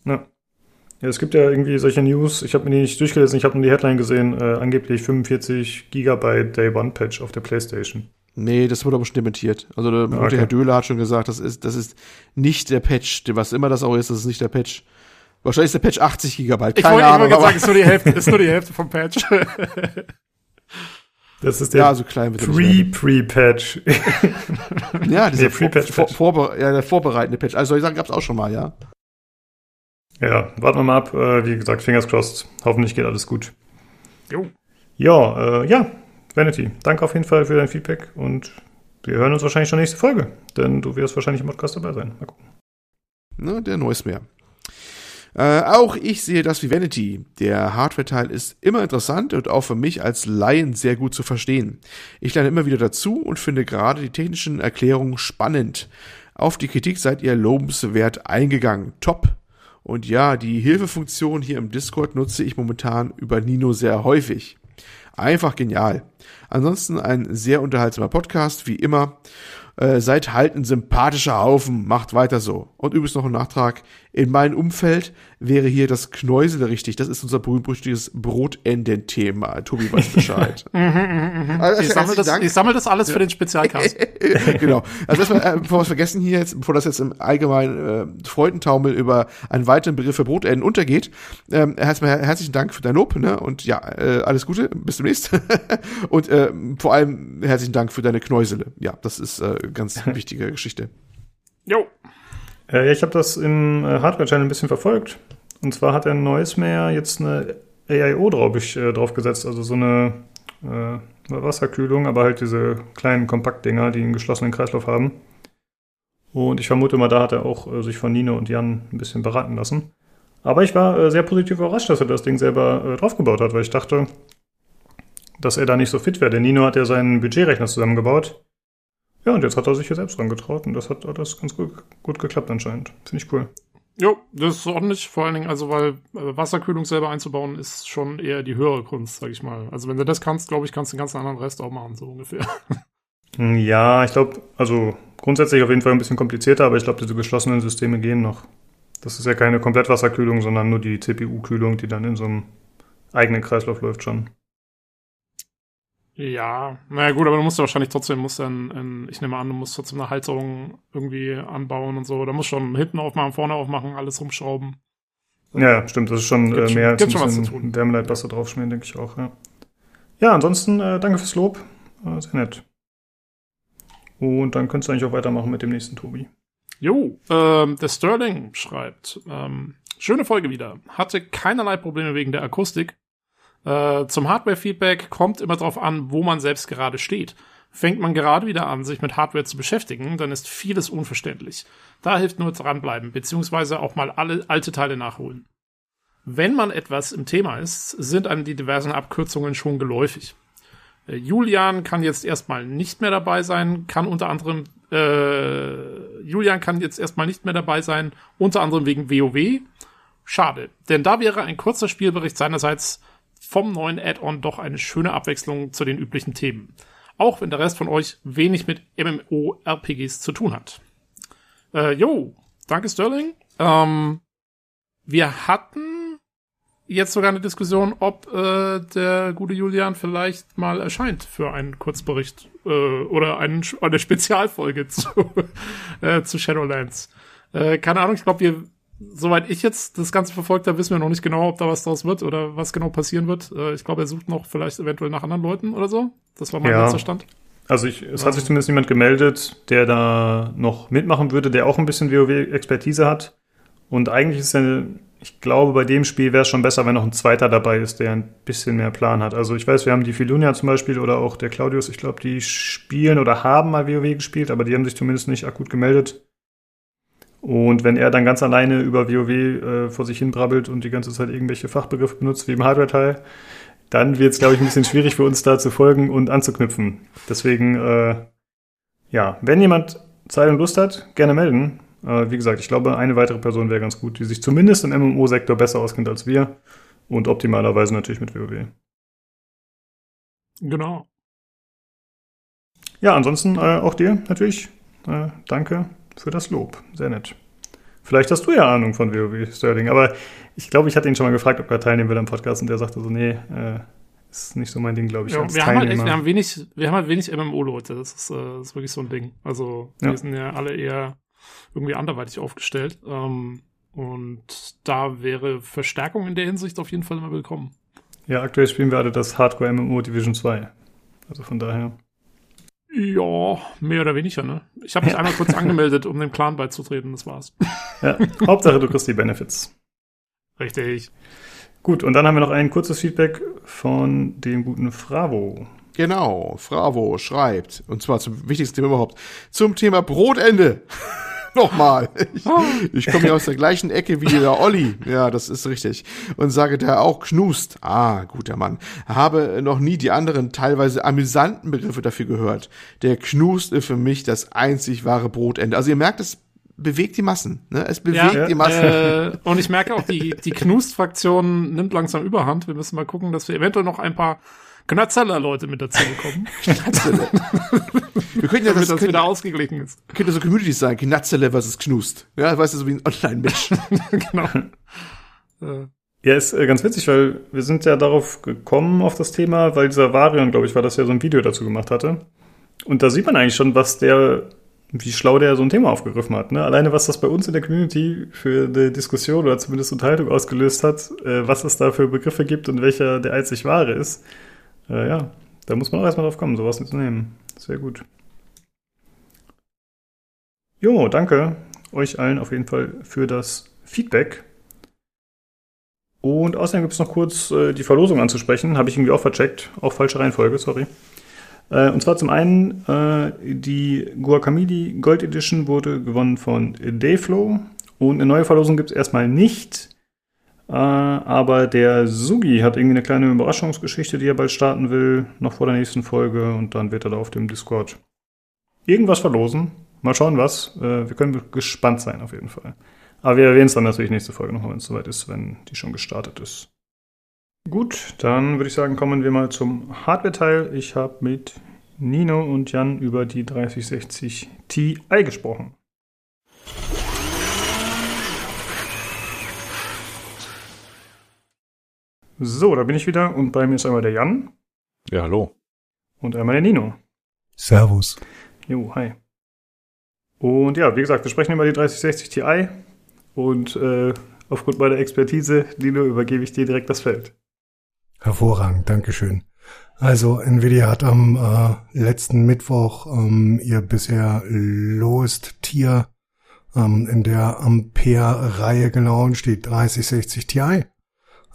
Ja. Ja, es gibt ja irgendwie solche News, ich habe mir die nicht durchgelesen, ich habe nur die Headline gesehen, äh, angeblich 45 Gigabyte Day One Patch auf der Playstation. Nee, das wurde aber schon dementiert. Also der okay. gute Herr Döhler hat schon gesagt, das ist, das ist nicht der Patch, was immer das auch ist, das ist nicht der Patch. Wahrscheinlich ist der Patch 80 Gigabyte. Keine ich wollte, Ahnung. Ich wollte sagen, ist nur die Hälfte, ist nur die Hälfte vom Patch. [LAUGHS] Das ist der ja, so klein Pre-Pre-Patch. [LAUGHS] ja, dieser nee, Pre vor, vor, ja, der vorbereitende Patch. Also solche Sachen gab es auch schon mal, ja. Ja, warten wir mal ab. Äh, wie gesagt, fingers crossed. Hoffentlich geht alles gut. Jo. Ja, äh, ja, Vanity, danke auf jeden Fall für dein Feedback und wir hören uns wahrscheinlich schon nächste Folge, denn du wirst wahrscheinlich im Podcast dabei sein. Mal gucken. Ne, der Neues mehr. Äh, auch ich sehe das wie Vanity. Der Hardware-Teil ist immer interessant und auch für mich als Laien sehr gut zu verstehen. Ich lerne immer wieder dazu und finde gerade die technischen Erklärungen spannend. Auf die Kritik seid ihr lobenswert eingegangen. Top. Und ja, die Hilfefunktion hier im Discord nutze ich momentan über Nino sehr häufig. Einfach genial. Ansonsten ein sehr unterhaltsamer Podcast, wie immer. Äh, seid halt ein sympathischer Haufen, macht weiter so. Und übrigens noch ein Nachtrag. In meinem Umfeld wäre hier das Knäusel richtig. Das ist unser berühmt-berüchtigtes Brotenden-Thema. Tobi weiß Bescheid. [LAUGHS] Mhm, mhm, mhm. also, ich, sammle das, ich sammle das alles für den Spezialcast. [LAUGHS] genau. Also erstmal, äh, bevor wir es vergessen hier jetzt, bevor das jetzt im allgemeinen äh, Freudentaumel über einen weiteren Begriff für Brotenden untergeht, ähm, erstmal herzlichen Dank für dein Lob, ne? Und ja, äh, alles Gute, bis demnächst. [LAUGHS] Und äh, vor allem herzlichen Dank für deine Knäusele. Ja, das ist äh, ganz wichtige Geschichte. Jo. Äh, ich habe das im äh, Hardware-Channel ein bisschen verfolgt. Und zwar hat der Noisemayer jetzt eine AIO drauf, ich, äh, draufgesetzt, also so eine äh, Wasserkühlung, aber halt diese kleinen Kompaktdinger, die einen geschlossenen Kreislauf haben. Und ich vermute mal, da hat er auch äh, sich von Nino und Jan ein bisschen beraten lassen. Aber ich war äh, sehr positiv überrascht, dass er das Ding selber draufgebaut hat, weil ich dachte, dass er da nicht so fit wäre. Der Nino hat ja seinen Budgetrechner zusammengebaut. Ja, und jetzt hat er sich hier selbst dran getraut und das hat alles ganz gut, gut geklappt anscheinend. Finde ich cool. Jo, das ist ordentlich, vor allen Dingen, also weil äh, Wasserkühlung selber einzubauen ist schon eher die höhere Kunst, sag ich mal. Also wenn du das kannst, glaube ich, kannst du den ganzen anderen Rest auch machen, so ungefähr. [LAUGHS] Ja, ich glaube, also grundsätzlich auf jeden Fall ein bisschen komplizierter, aber ich glaube, diese geschlossenen Systeme gehen noch. Das ist ja keine Komplettwasserkühlung, sondern nur die CPU-Kühlung, die dann in so einem eigenen Kreislauf läuft schon. Ja, naja gut, aber du musst ja wahrscheinlich trotzdem, musst dann, in, ich nehme an, du musst trotzdem eine Halterung irgendwie anbauen und so. Da musst schon hinten aufmachen, vorne aufmachen, alles rumschrauben. Ja, stimmt, das ist schon äh, mehr als ein bisschen Wärmeleitwasser draufschmieren, denke ich auch, ja. Ja, ansonsten äh, danke fürs Lob. Äh, sehr nett. Und dann könntest du eigentlich auch weitermachen mit dem nächsten Tobi. Jo, ähm, der Sterling schreibt, ähm, schöne Folge wieder. Hatte keinerlei Probleme wegen der Akustik. Äh, zum Hardware-Feedback kommt immer darauf an, wo man selbst gerade steht. Fängt man gerade wieder an, sich mit Hardware zu beschäftigen, dann ist vieles unverständlich. Da hilft nur dranbleiben, beziehungsweise auch mal alle alte Teile nachholen. Wenn man etwas im Thema ist, sind einem die diversen Abkürzungen schon geläufig. Äh, Julian kann jetzt erstmal nicht mehr dabei sein, kann unter anderem äh, Julian kann jetzt erstmal nicht mehr dabei sein, unter anderem wegen WoW. Schade, denn da wäre ein kurzer Spielbericht seinerseits vom neuen Add-on doch eine schöne Abwechslung zu den üblichen Themen. Auch wenn der Rest von euch wenig mit MMO-RPGs zu tun hat. Äh, jo, danke Sterling. Ähm, wir hatten jetzt sogar eine Diskussion, ob äh, der gute Julian vielleicht mal erscheint für einen Kurzbericht äh, oder einen, eine Spezialfolge [LAUGHS] zu, äh, zu Shadowlands. Äh, keine Ahnung, ich glaube, wir soweit ich jetzt das Ganze verfolgt habe, wissen wir noch nicht genau, ob da was draus wird oder was genau passieren wird. Äh, ich glaube, er sucht noch vielleicht eventuell nach anderen Leuten oder so. Das war mein ja. letzter Stand. Also ich, es hat sich zumindest jemand gemeldet, der da noch mitmachen würde, der auch ein bisschen WoW-Expertise hat. Und eigentlich ist er, ich glaube, bei dem Spiel wäre es schon besser, wenn noch ein zweiter dabei ist, der ein bisschen mehr Plan hat. Also ich weiß, wir haben die Filunia zum Beispiel oder auch der Claudius, ich glaube, die spielen oder haben mal WoW gespielt, aber die haben sich zumindest nicht akut gemeldet. Und wenn er dann ganz alleine über WoW äh, vor sich hin brabbelt und die ganze Zeit irgendwelche Fachbegriffe benutzt, wie im Hardware-Teil, dann wird es, glaube ich, ein bisschen schwierig für uns da zu folgen und anzuknüpfen. Deswegen, äh, ja, wenn jemand Zeit und Lust hat, gerne melden. Äh, wie gesagt, ich glaube, eine weitere Person wäre ganz gut, die sich zumindest im MMO-Sektor besser auskennt als wir und optimalerweise natürlich mit WoW. Genau. Ja, ansonsten äh, auch dir natürlich. Äh, danke für das Lob. Sehr nett. Vielleicht hast du ja Ahnung von WoW, Sterling, aber ich glaube, ich hatte ihn schon mal gefragt, ob er teilnehmen will am Podcast und der sagte so, nee, äh, ist nicht so mein Ding, glaube ich. Ja, wir, haben halt echt, wir haben wenig, wir haben halt wenig MMO-Leute. Das ist, äh, das ist wirklich so ein Ding. Also wir ja. sind ja alle eher irgendwie anderweitig aufgestellt. Ähm, und da wäre Verstärkung in der Hinsicht auf jeden Fall immer willkommen. Ja, aktuell spielen wir alle das Hardcore MMO Division 2. Also von daher. Ja, mehr oder weniger, ne? Ich habe mich ja. einmal kurz angemeldet, um dem Clan beizutreten, das war's. Ja, Hauptsache du kriegst die Benefits. Richtig. Gut, und dann haben wir noch ein kurzes Feedback von dem guten Fravo. Genau, Fravo schreibt, und zwar zum wichtigsten Thema überhaupt, zum Thema Brotende. Nochmal. Ich, ich komme ja aus der gleichen Ecke wie der Olli. Ja, das ist richtig. Und sage der auch knust. Ah, guter Mann. Habe noch nie die anderen teilweise amüsanten Begriffe dafür gehört. Der knust ist für mich das einzig wahre Brotende. Also ihr merkt, es bewegt die Massen. Ne? Es bewegt ja, die Massen. Äh, und ich merke auch, die, die Knust-Fraktion nimmt langsam Überhand. Wir müssen mal gucken, dass wir eventuell noch ein paar Knatzeller-Leute mit dazu bekommen. [LAUGHS] Knatzeller. wir könnten ja das, das wieder ausgeglichen ist. Könnte so Community sein, Knatzelle versus Knust. Ja, weißt du, so wie ein Online-Match. [LAUGHS] genau. Ja, ist äh, ganz witzig, weil wir sind ja darauf gekommen, auf das Thema, weil dieser Varian, glaube ich, war das ja so ein Video dazu gemacht hatte. Und da sieht man eigentlich schon, was der, wie schlau der so ein Thema aufgegriffen hat. Ne? Alleine, was das bei uns in der Community für eine Diskussion oder zumindest Unterhaltung ausgelöst hat, äh, was es da für Begriffe gibt und welcher der einzig wahre ist äh, ja, da muss man auch erstmal drauf kommen, sowas mitzunehmen. Sehr gut. Jo, danke euch allen auf jeden Fall für das Feedback. Und außerdem gibt es noch kurz äh, die Verlosung anzusprechen. Habe ich irgendwie auch vercheckt. Auch falsche Reihenfolge, sorry. Äh, und zwar zum einen, äh, die Guacamole Gold Edition wurde gewonnen von Dayflow. Und eine neue Verlosung gibt es erstmal nicht. Äh, aber der Sugi hat irgendwie eine kleine Überraschungsgeschichte, die er bald starten will, noch vor der nächsten Folge. Und dann wird er da auf dem Discord irgendwas verlosen. Mal schauen, was. Äh, wir können gespannt sein, auf jeden Fall. Aber wir erwähnen es dann natürlich nächste Folge nochmal, wenn es soweit ist, wenn die schon gestartet ist. Gut, dann würde ich sagen, kommen wir mal zum Hardware-Teil. Ich habe mit Nino und Jan über die 3060 Ti gesprochen. So, da bin ich wieder und bei mir ist einmal der Jan. Ja, hallo. Und einmal der Nino. Servus. Jo, hi. Und ja, wie gesagt, wir sprechen über die 3060 Ti und äh, aufgrund meiner Expertise, Nino, übergebe ich dir direkt das Feld. Hervorragend, Dankeschön. Also Nvidia hat am äh, letzten Mittwoch ähm, ihr bisher lowest Tier ähm, in der Ampere-Reihe gelauncht, die 3060 Ti.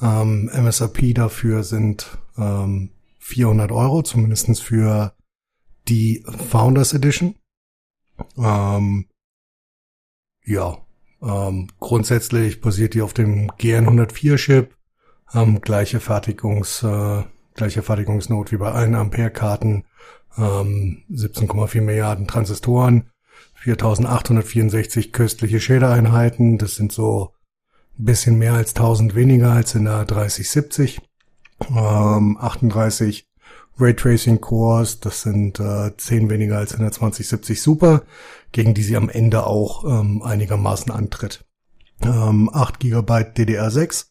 Ähm, MSRP dafür sind ähm, 400 Euro, zumindestens für die Founders Edition. Ähm, ja, Ähm, grundsätzlich basiert die auf dem GN104-Chip, ähm, gleiche Fertigungs, äh, gleiche Fertigungsnot wie bei allen Ampere-Karten, ähm, 17,4 Milliarden Transistoren, 4864 köstliche Schädereinheiten, das sind so bisschen mehr als 1000 weniger als in der 3070, ähm, 38 Raytracing Cores, das sind äh, 10 weniger als in der 2070 Super, gegen die sie am Ende auch ähm, einigermaßen antritt. Ähm, 8 GB DDR6,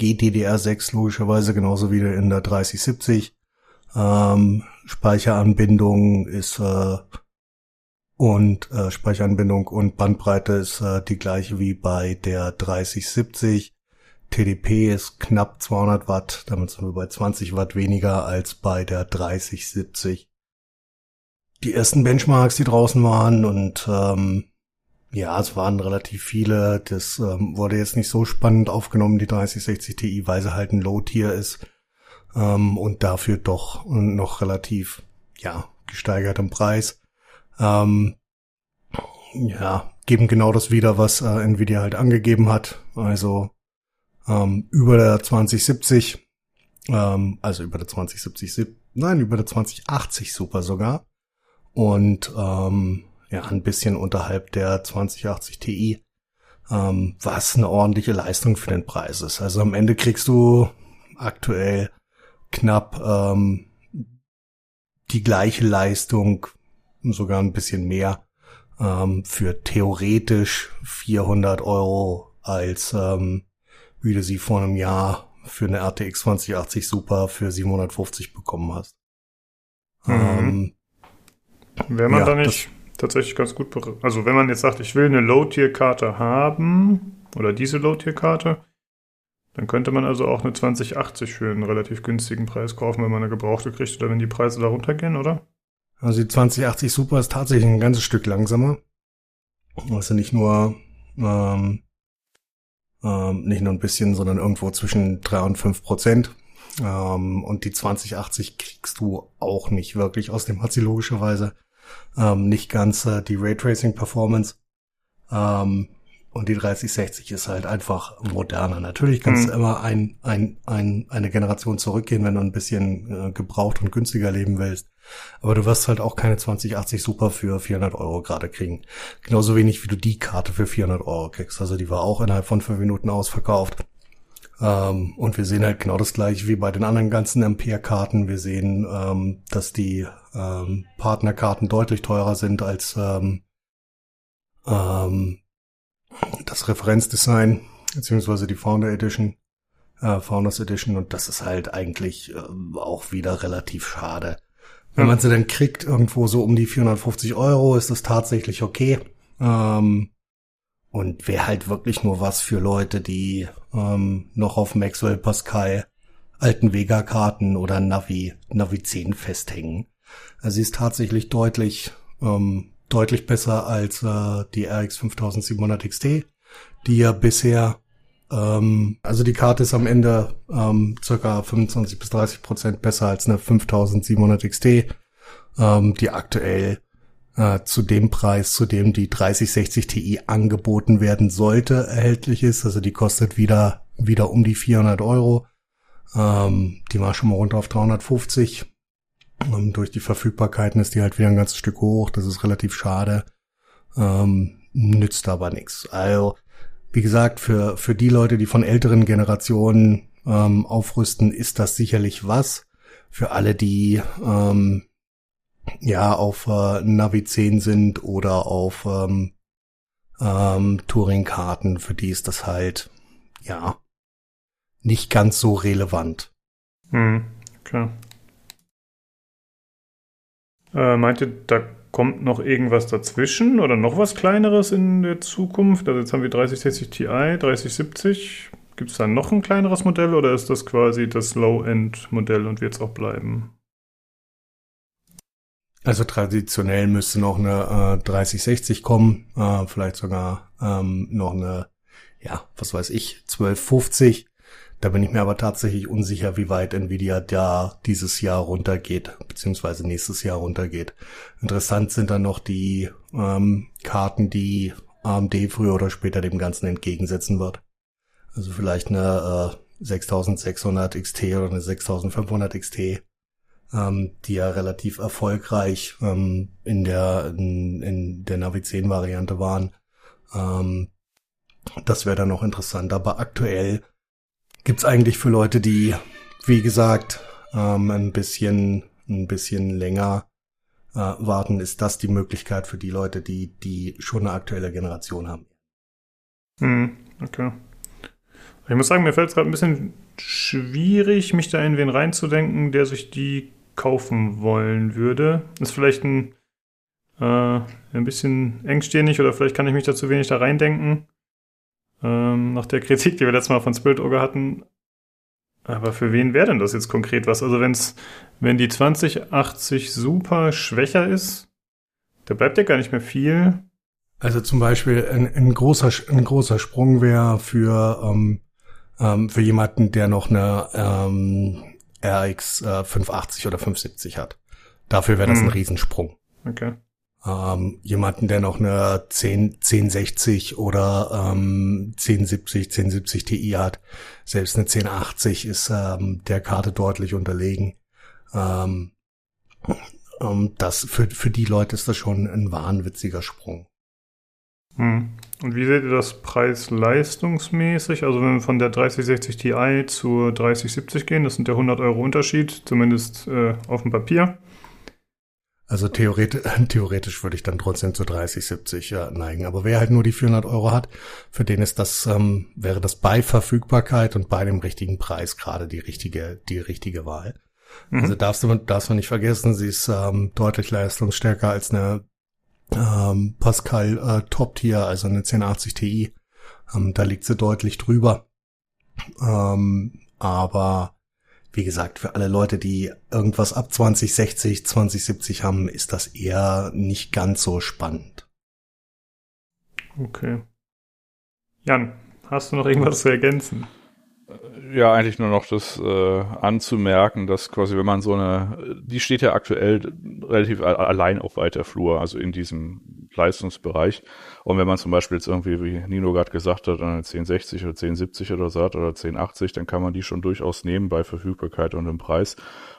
GDDR6 logischerweise genauso wie in der 3070. Ähm, Speicheranbindung ist äh, und äh, Speicheranbindung und Bandbreite ist äh, die gleiche wie bei der 3070. TDP ist knapp 200 Watt, damit sind wir bei 20 Watt weniger als bei der 3070. Die ersten Benchmarks, die draußen waren und ähm, ja, es waren relativ viele. Das ähm, wurde jetzt nicht so spannend aufgenommen, die 3060 Ti, weil sie halt ein Low-Tier ist ähm, und dafür doch noch relativ, ja, gesteigert im Preis. Ähm, ja, geben genau das wieder, was äh, Nvidia halt angegeben hat. Also ähm, über der 2070, ähm, also über der 2070, nein, über der 2080 Super sogar. Und ähm, ja, ein bisschen unterhalb der 2080 Ti, ähm, was eine ordentliche Leistung für den Preis ist. Also am Ende kriegst du aktuell knapp ähm, die gleiche Leistung, sogar ein bisschen mehr, ähm, für theoretisch 400 Euro als ähm, wie du sie vor einem Jahr für eine RTX 2080 Super für 750 bekommen hast. Mhm. Ähm, Wäre man ja, da nicht tatsächlich ganz gut, also wenn man jetzt sagt, ich will eine Low-Tier-Karte haben oder diese Low-Tier-Karte, dann könnte man also auch eine 2080 für einen relativ günstigen Preis kaufen, wenn man eine gebrauchte kriegt oder wenn die Preise da runtergehen, oder? Also die 2080 Super ist tatsächlich ein ganzes Stück langsamer. Also nicht nur ähm, ähm, nicht nur ein bisschen, sondern irgendwo zwischen drei und fünf Prozent. Ähm, und die 2080 kriegst du auch nicht wirklich. Außerdem hat sie logischerweise ähm, nicht ganz äh, die Raytracing Performance. Ähm, und die 3060 ist halt einfach moderner. Natürlich kannst mhm. du immer ein, ein, ein, eine Generation zurückgehen, wenn du ein bisschen äh, gebraucht und günstiger leben willst. Aber du wirst halt auch keine 2080 Super für 400 Euro gerade kriegen. Genauso wenig wie du die Karte für 400 Euro kriegst. Also die war auch innerhalb von fünf Minuten ausverkauft. Ähm, und wir sehen halt genau das gleiche wie bei den anderen ganzen Ampere-Karten. Wir sehen, ähm, dass die ähm, Partnerkarten deutlich teurer sind als ähm, ähm, das Referenzdesign, beziehungsweise die Founder Edition, äh, Founders Edition und das ist halt eigentlich äh, auch wieder relativ schade. Wenn man sie dann kriegt, irgendwo so um die 450 Euro, ist das tatsächlich okay. Ähm, und wäre halt wirklich nur was für Leute, die ähm, noch auf Maxwell Pascal alten Vega-Karten oder Navi, Navi 10 festhängen. Also sie ist tatsächlich deutlich ähm, deutlich besser als äh, die RX 5700 XT, die ja bisher, ähm, also die Karte ist am Ende ähm, circa 25 bis 30 Prozent besser als eine 5700 XT, ähm, die aktuell äh, zu dem Preis, zu dem die 3060 Ti angeboten werden sollte, erhältlich ist. Also die kostet wieder, wieder um die 400 Euro. Ähm, die war schon mal runter auf 350. Ähm, durch die Verfügbarkeiten ist die halt wieder ein ganzes Stück hoch. Das ist relativ schade. Ähm, nützt aber nichts. Also, wie gesagt, für, für die Leute, die von älteren Generationen ähm, aufrüsten, ist das sicherlich was. Für alle, die ähm, ja auf äh, Navi 10 sind oder auf ähm, ähm, Touring-Karten, für die ist das halt ja nicht ganz so relevant. Hm, klar. Äh, meint ihr, da kommt noch irgendwas dazwischen oder noch was kleineres in der Zukunft? Also jetzt haben wir 3060 Ti, 3070. Gibt es da noch ein kleineres Modell oder ist das quasi das Low-End-Modell und wird es auch bleiben? Also traditionell müsste noch eine äh, 3060 kommen, äh, vielleicht sogar ähm, noch eine, ja, was weiß ich, 1250. Da bin ich mir aber tatsächlich unsicher, wie weit Nvidia da dieses Jahr runtergeht, beziehungsweise nächstes Jahr runtergeht. Interessant sind dann noch die ähm, Karten, die AMD früher oder später dem Ganzen entgegensetzen wird. Also vielleicht eine äh, 6600 XT oder eine 6500 XT, ähm, die ja relativ erfolgreich ähm, in der in, in der Navi 10 Variante waren. Ähm, das wäre dann noch interessant. Aber aktuell gibt's eigentlich für Leute, die, wie gesagt, ähm, ein bisschen ein bisschen länger äh, warten, ist das die Möglichkeit für die Leute, die die schon eine aktuelle Generation haben. Hm, okay. Ich muss sagen, mir fällt es gerade ein bisschen schwierig, mich da in wen reinzudenken, der sich die kaufen wollen würde. Ist vielleicht ein, äh, ein bisschen engstirnig oder vielleicht kann ich mich da zu wenig da reindenken. Ähm, nach der Kritik, die wir letztes Mal von Spirit Ogre hatten. Aber für wen wäre denn das jetzt konkret was? Also wenn's, wenn die 2080 super schwächer ist, da bleibt ja gar nicht mehr viel. Also zum Beispiel ein, ein großer, ein großer Sprung wäre für, ähm, ähm, für jemanden, der noch eine ähm, RX äh, 580 oder 570 hat. Dafür wäre das hm. ein Riesensprung. Okay. Ähm, jemanden, der noch eine 10, 1060 oder ähm, 1070, 1070 Ti hat, selbst eine 1080 ist ähm, der Karte deutlich unterlegen. Ähm, ähm, das für, für die Leute ist das schon ein wahnwitziger Sprung. Hm. Und wie seht ihr das preis-leistungsmäßig? Also wenn wir von der 3060 Ti zur 3070 gehen, das sind ja 100 Euro Unterschied, zumindest äh, auf dem Papier. Also theoretisch, [LAUGHS] theoretisch würde ich dann trotzdem zu 30, 70 ja, neigen. Aber wer halt nur die 400 Euro hat, für den ist das, ähm, wäre das bei Verfügbarkeit und bei dem richtigen Preis gerade die richtige, die richtige Wahl. Mhm. Also darfst du, darfst du nicht vergessen, sie ist ähm, deutlich leistungsstärker als eine ähm, Pascal äh, Top Tier, also eine 1080 Ti. Ähm, da liegt sie deutlich drüber. Ähm, aber wie gesagt, für alle Leute, die irgendwas ab 2060, 2070 haben, ist das eher nicht ganz so spannend. Okay. Jan, hast du noch irgendwas zu ergänzen? Ja, eigentlich nur noch das äh, anzumerken, dass quasi, wenn man so eine, die steht ja aktuell relativ allein auf weiter Flur, also in diesem Leistungsbereich. Und wenn man zum Beispiel jetzt irgendwie, wie Nino gerade gesagt hat, eine 1060 oder 1070 oder so hat oder 1080, dann kann man die schon durchaus nehmen bei Verfügbarkeit und dem Preis.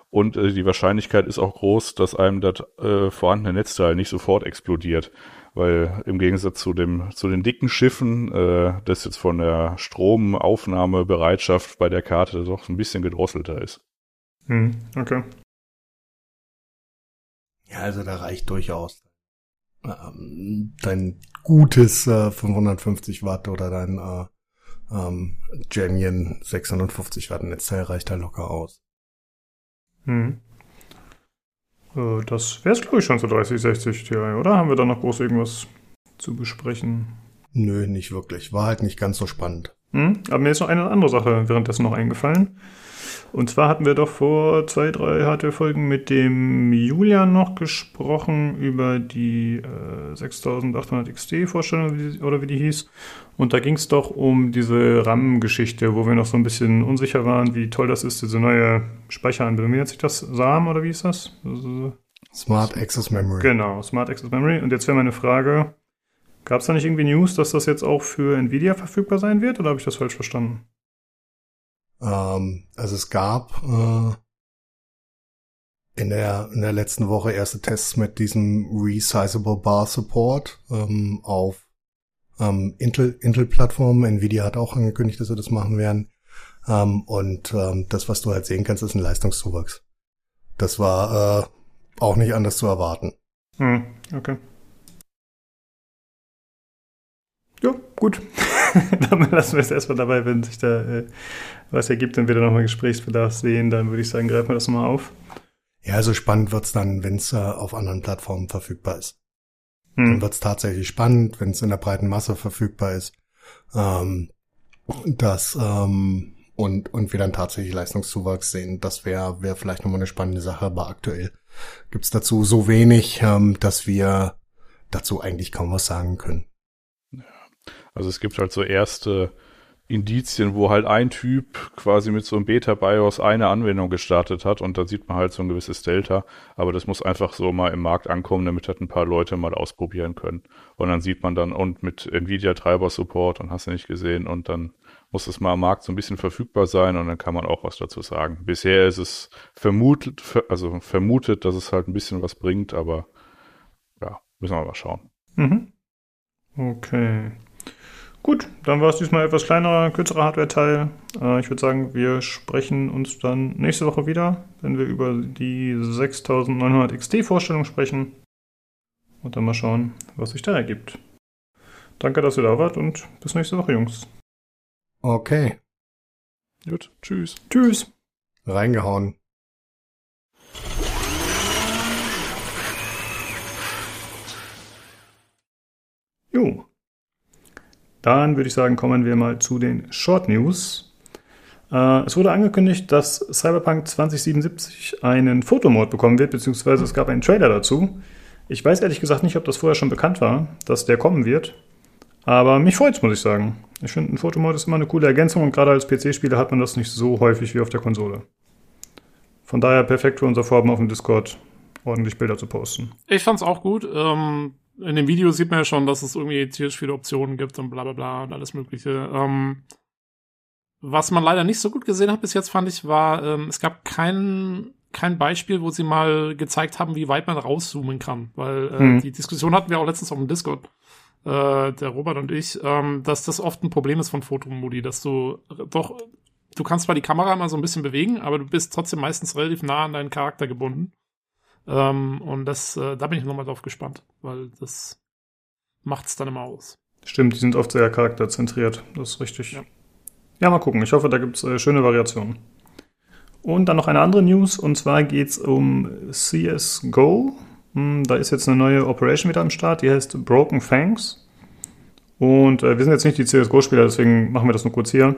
Und äh, die Wahrscheinlichkeit ist auch groß, dass einem das äh, vorhandene Netzteil nicht sofort explodiert. Weil im Gegensatz zu dem, zu den dicken Schiffen, äh, das jetzt von der Stromaufnahmebereitschaft bei der Karte doch ein bisschen gedrosselter ist. Hm, okay. Ja, also da reicht durchaus ähm, dein gutes äh, 550 Watt oder dein äh, ähm, Genion 650 Watt Netzteil reicht da locker aus. Hm. Äh, das wäre es, glaube ich, schon zu 3060 Ti, oder? Haben wir da noch groß irgendwas zu besprechen? Nö, nicht wirklich. War halt nicht ganz so spannend. Hm? Aber mir ist noch eine andere Sache währenddessen noch eingefallen. Und zwar hatten wir doch vor zwei, drei HT-Folgen mit dem Julian noch gesprochen über die äh, 6800 XT-Vorstellung oder wie die hieß. Und da ging es doch um diese RAM-Geschichte, wo wir noch so ein bisschen unsicher waren, wie toll das ist, diese neue Speicheranbindung. Wie nennt sich das? SAM oder wie ist das? Smart Access Memory. Genau, Smart Access Memory. Und jetzt wäre meine Frage, gab es da nicht irgendwie News, dass das jetzt auch für Nvidia verfügbar sein wird oder habe ich das falsch verstanden? Ähm, also es gab äh, in der in der letzten Woche erste Tests mit diesem Resizable Bar Support ähm, auf ähm, Intel Intel Plattformen. Nvidia hat auch angekündigt, dass sie das machen werden. Ähm, und ähm, das, was du halt sehen kannst, ist ein Leistungszuwachs. Das war äh, auch nicht anders zu erwarten. Hm, okay. Ja, gut. [LAUGHS] dann lassen wir es erstmal dabei, wenn sich da äh, was ergibt und wir dann nochmal Gesprächsbedarf sehen, dann würde ich sagen, greifen wir das nochmal auf. Ja, also spannend wird's dann, wenn es äh, auf anderen Plattformen verfügbar ist. Hm. Dann wird's tatsächlich spannend, wenn es in der breiten Masse verfügbar ist. Ähm, das ähm, und, und wir dann tatsächlich Leistungszuwachs sehen. Das wäre wär vielleicht nochmal eine spannende Sache, aber aktuell gibt's dazu so wenig, ähm, dass wir dazu eigentlich kaum was sagen können. Also es gibt halt so erste Indizien, wo halt ein Typ quasi mit so einem Beta-BIOS eine Anwendung gestartet hat und da sieht man halt so ein gewisses Delta, aber das muss einfach so mal im Markt ankommen, damit halt ein paar Leute mal ausprobieren können. Und dann sieht man dann und mit Nvidia-Treiber-Support und hast du nicht gesehen und dann muss es mal am Markt so ein bisschen verfügbar sein und dann kann man auch was dazu sagen. Bisher ist es vermutet, also vermutet, dass es halt ein bisschen was bringt, aber ja, müssen wir mal schauen. Mhm. Okay. Gut, dann war es diesmal etwas kleinerer, kürzerer Hardware-Teil. Äh, ich würde sagen, wir sprechen uns dann nächste Woche wieder, wenn wir über die 6900 XT-Vorstellung sprechen. Und dann mal schauen, was sich da ergibt. Danke, dass ihr da wart und bis nächste Woche, Jungs. Okay. Gut, tschüss. Tschüss. Reingehauen. Jo. Dann würde ich sagen, kommen wir mal zu den Short News. Äh, es wurde angekündigt, dass Cyberpunk 2077 einen Fotomod bekommen wird, beziehungsweise es gab einen Trailer dazu. Ich weiß ehrlich gesagt nicht, ob das vorher schon bekannt war, dass der kommen wird. Aber mich freut's, muss ich sagen. Ich finde, ein Fotomod ist immer eine coole Ergänzung und gerade als PC-Spieler hat man das nicht so häufig wie auf der Konsole. Von daher perfekt für unser Vorhaben auf dem Discord, ordentlich Bilder zu posten. Ich fand's auch gut. Ähm, in dem Video sieht man ja schon, dass es irgendwie tierisch viele Optionen gibt und bla bla bla und alles Mögliche. Ähm, was man leider nicht so gut gesehen hat bis jetzt, fand ich, war, ähm, es gab kein, kein Beispiel, wo sie mal gezeigt haben, wie weit man rauszoomen kann. Weil äh, Hm. die Diskussion hatten wir auch letztens auf dem Discord, äh, der Robert und ich, ähm, dass das oft ein Problem ist von Fotomodi, dass du doch, du kannst zwar die Kamera mal so ein bisschen bewegen, aber du bist trotzdem meistens relativ nah an deinen Charakter gebunden. Ähm, und das, äh, da bin ich nochmal drauf gespannt, weil das macht's dann immer aus. Stimmt, die sind oft sehr charakterzentriert. Das ist richtig. Ja. Ja, mal gucken. Ich hoffe, da gibt's äh, schöne Variationen. Und dann noch eine andere News, und zwar geht's um CSGO. Hm, Da ist jetzt eine neue Operation wieder am Start, die heißt Broken Fangs. Und äh, wir sind jetzt nicht die CSGO-Spieler, deswegen machen wir das nur kurz hier.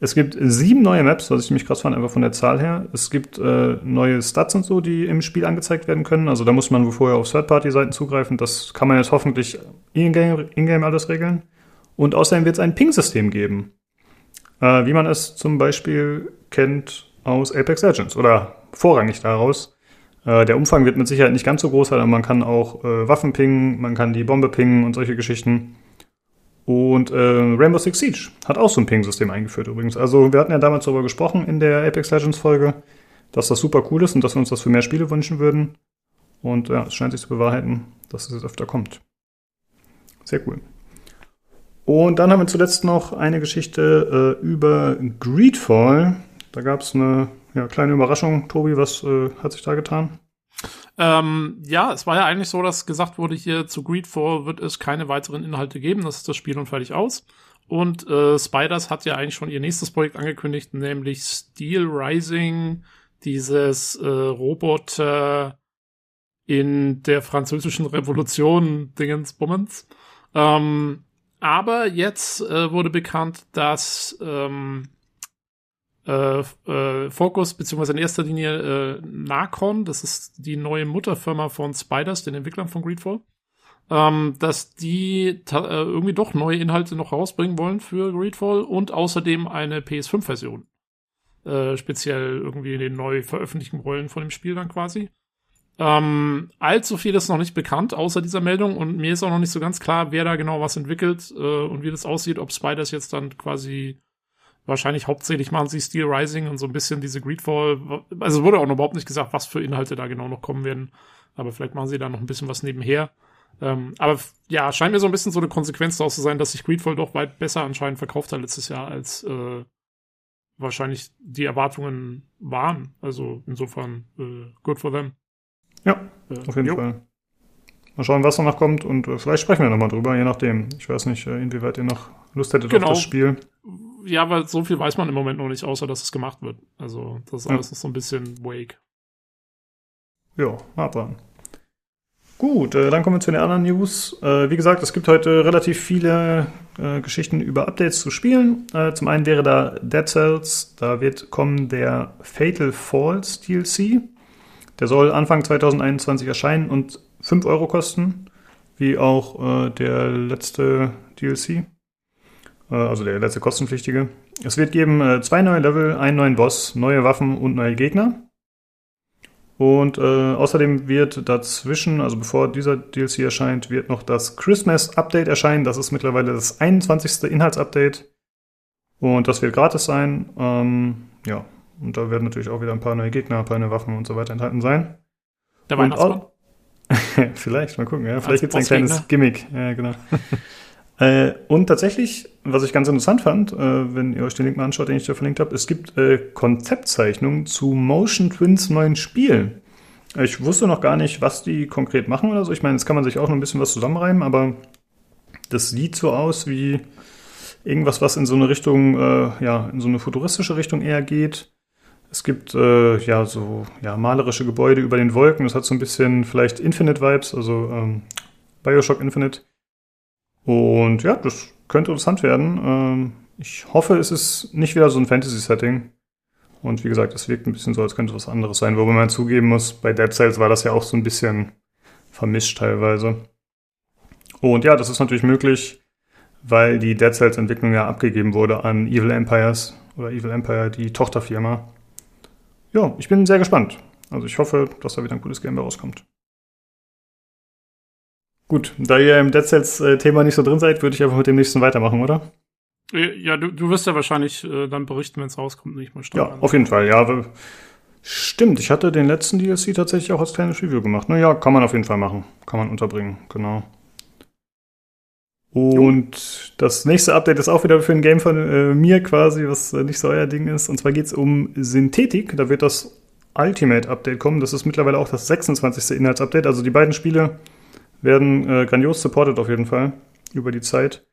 Es gibt sieben neue Maps, was ich ziemlich krass fand, einfach von der Zahl her. Es gibt äh, neue Stats und so, die im Spiel angezeigt werden können. Also da muss man vorher auf Third-Party-Seiten zugreifen. Das kann man jetzt hoffentlich in-game in alles regeln. Und außerdem wird es ein Ping-System geben. Äh, wie man es zum Beispiel kennt aus Apex Legends oder vorrangig daraus. Äh, der Umfang wird mit Sicherheit nicht ganz so groß sein, aber man kann auch äh, Waffen pingen, man kann die Bombe pingen und solche Geschichten. Und äh, Rainbow Six Siege hat auch so ein Ping-System eingeführt übrigens. Also wir hatten ja damals darüber gesprochen in der Apex Legends Folge, dass das super cool ist und dass wir uns das für mehr Spiele wünschen würden. Und ja, es scheint sich zu bewahrheiten, dass es jetzt öfter kommt. Sehr cool. Und dann haben wir zuletzt noch eine Geschichte äh, über Greedfall. Da gab es eine ja, kleine Überraschung. Tobi, was äh, hat sich da getan? Ähm, ja, es war ja eigentlich so, dass gesagt wurde, hier zu Greedfall wird es keine weiteren Inhalte geben. Das ist das Spiel und fertig aus. Und äh, Spiders hat ja eigentlich schon ihr nächstes Projekt angekündigt, nämlich Steel Rising, dieses äh, Roboter in der französischen Revolution Dingensbummens. Ähm, aber jetzt äh, wurde bekannt, dass ähm, äh, äh, Focus, beziehungsweise in erster Linie äh, Narcon, das ist die neue Mutterfirma von Spiders, den Entwicklern von Greedfall, ähm, dass die äh, irgendwie doch neue Inhalte noch rausbringen wollen für Greedfall und außerdem eine PS5-Version. Äh, speziell irgendwie in den neu veröffentlichten Rollen von dem Spiel dann quasi. Ähm, allzu viel ist noch nicht bekannt, außer dieser Meldung, und mir ist auch noch nicht so ganz klar, wer da genau was entwickelt äh, und wie das aussieht, ob Spiders jetzt dann quasi wahrscheinlich hauptsächlich machen sie Steel Rising und so ein bisschen diese Greedfall. Also wurde auch noch überhaupt nicht gesagt, was für Inhalte da genau noch kommen werden. Aber vielleicht machen sie da noch ein bisschen was nebenher. Ähm, aber ja, scheint mir so ein bisschen so eine Konsequenz daraus zu sein, dass sich Greedfall doch weit besser anscheinend verkauft hat letztes Jahr, als äh, wahrscheinlich die Erwartungen waren. Also insofern äh, good for them. Ja, Äh, auf jeden jo. Fall. Mal schauen, was danach kommt und äh, vielleicht sprechen wir nochmal drüber, je nachdem. Ich weiß nicht, äh, inwieweit ihr noch Lust hättet Genau. auf das Spiel. Ja, weil so viel weiß man im Moment noch nicht, außer dass es gemacht wird. Also das ist Ja. alles noch so ein bisschen wake. Ja, abwarten. Gut, äh, dann kommen wir zu den anderen News. Äh, wie gesagt, es gibt heute relativ viele äh, Geschichten über Updates zu spielen. Äh, zum einen wäre da Dead Cells, da wird kommen der Fatal Falls DLC. Der soll Anfang 2021 erscheinen und 5 Euro kosten, wie auch äh, der letzte DLC. Äh, also der letzte kostenpflichtige. Es wird geben äh, zwei neue Level, einen neuen Boss, neue Waffen und neue Gegner. Und äh, außerdem wird dazwischen, also bevor dieser DLC erscheint, wird noch das Christmas Update erscheinen. Das ist mittlerweile das 21. Inhaltsupdate. Und das wird gratis sein. Ähm, ja, und da werden natürlich auch wieder ein paar neue Gegner, ein paar neue Waffen und so weiter enthalten sein. Der Weihnachtsmann. [LAUGHS] Vielleicht, mal gucken. Ja. Vielleicht gibt es ein kleines Gimmick. Ja, genau. [LAUGHS] äh, und tatsächlich, was ich ganz interessant fand, äh, wenn ihr euch den Link mal anschaut, den ich da verlinkt habe, es gibt äh, Konzeptzeichnungen zu Motion Twins neuen Spiel. Ich wusste noch gar nicht, was die konkret machen oder so. Ich meine, jetzt kann man sich auch noch ein bisschen was zusammenreimen, aber das sieht so aus wie irgendwas, was in so eine Richtung, äh, ja, in so eine futuristische Richtung eher geht. Es gibt äh, ja so ja, malerische Gebäude über den Wolken. Das hat so ein bisschen vielleicht Infinite-Vibes, also ähm, Bioshock Infinite. Und ja, das könnte interessant werden. Ähm, ich hoffe, es ist nicht wieder so ein Fantasy-Setting. Und wie gesagt, es wirkt ein bisschen so, als könnte es was anderes sein. Wobei man zugeben muss, bei Dead Cells war das ja auch so ein bisschen vermischt teilweise. Und ja, das ist natürlich möglich, weil die Dead Cells Entwicklung ja abgegeben wurde an Evil Empires oder Evil Empire, die Tochterfirma. Ja, ich bin sehr gespannt. Also ich hoffe, dass da wieder ein gutes Game rauskommt. Gut, da ihr im Dead Cells äh, Thema nicht so drin seid, würde ich einfach mit dem nächsten weitermachen, oder? Äh, Ja, du, du wirst ja wahrscheinlich äh, dann berichten, wenn es rauskommt, nicht mal stark Ja, an. auf jeden Fall, ja. Stimmt, ich hatte den letzten DLC tatsächlich auch als kleines Review gemacht. Naja, kann man auf jeden Fall machen. Kann man unterbringen, genau. Und das nächste Update ist auch wieder für ein Game von äh, mir quasi, was äh, nicht so euer Ding ist. Und zwar geht es um Synthetik. Da wird das Ultimate Update kommen. Das ist mittlerweile auch das 26. Inhaltsupdate. Also die beiden Spiele werden äh, grandios supported auf jeden Fall über die Zeit.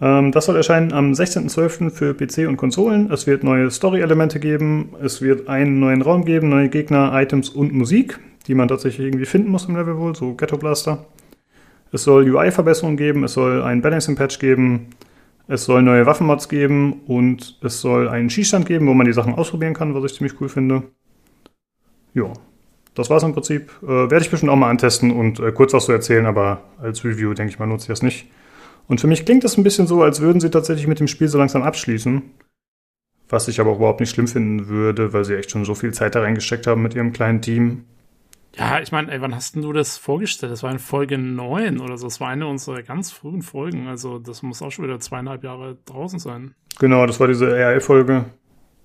Ähm, das soll erscheinen am 16.12. für PC und Konsolen. Es wird neue Story-Elemente geben. Es wird einen neuen Raum geben, neue Gegner, Items und Musik, die man tatsächlich irgendwie finden muss im Level wohl, so Ghetto Blaster. Es soll UI-Verbesserungen geben, es soll ein Balancing-Patch geben, es soll neue Waffenmods geben und es soll einen Schießstand geben, wo man die Sachen ausprobieren kann, was ich ziemlich cool finde. Ja, das war's im Prinzip. Äh, Werde ich bestimmt auch mal antesten und äh, kurz was zu erzählen, aber als Review, denke ich mal, nutze ich das nicht. Und für mich klingt das ein bisschen so, als würden sie tatsächlich mit dem Spiel so langsam abschließen. Was ich aber auch überhaupt nicht schlimm finden würde, weil sie echt schon so viel Zeit da reingesteckt haben mit ihrem kleinen Team. Ja, ich meine, ey, wann hast denn du das vorgestellt? Das war in Folge 9 oder so. Das war eine unserer ganz frühen Folgen. Also, das muss auch schon wieder zweieinhalb Jahre draußen sein. Genau, das war diese RL-Folge.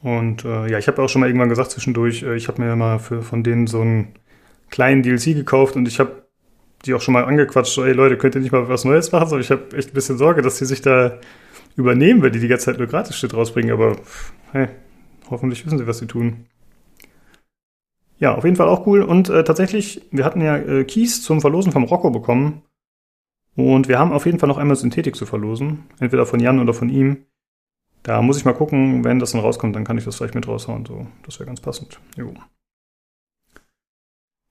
Und äh, ja, ich habe auch schon mal irgendwann gesagt zwischendurch, äh, ich habe mir mal für, von denen so einen kleinen DLC gekauft und ich habe die auch schon mal angequatscht, so, ey Leute, könnt ihr nicht mal was Neues machen? So, ich habe echt ein bisschen Sorge, dass die sich da übernehmen, wenn die die ganze Zeit nur gratis Shit rausbringen, aber hey, hoffentlich wissen sie, was sie tun. Ja, auf jeden Fall auch cool. Und äh, tatsächlich, wir hatten ja äh, Keys zum Verlosen vom Rocco bekommen. Und wir haben auf jeden Fall noch einmal Synthetik zu verlosen. Entweder von Jan oder von ihm. Da muss ich mal gucken, wenn das dann rauskommt, dann kann ich das vielleicht mit raushauen. So, das wäre ganz passend. Jo.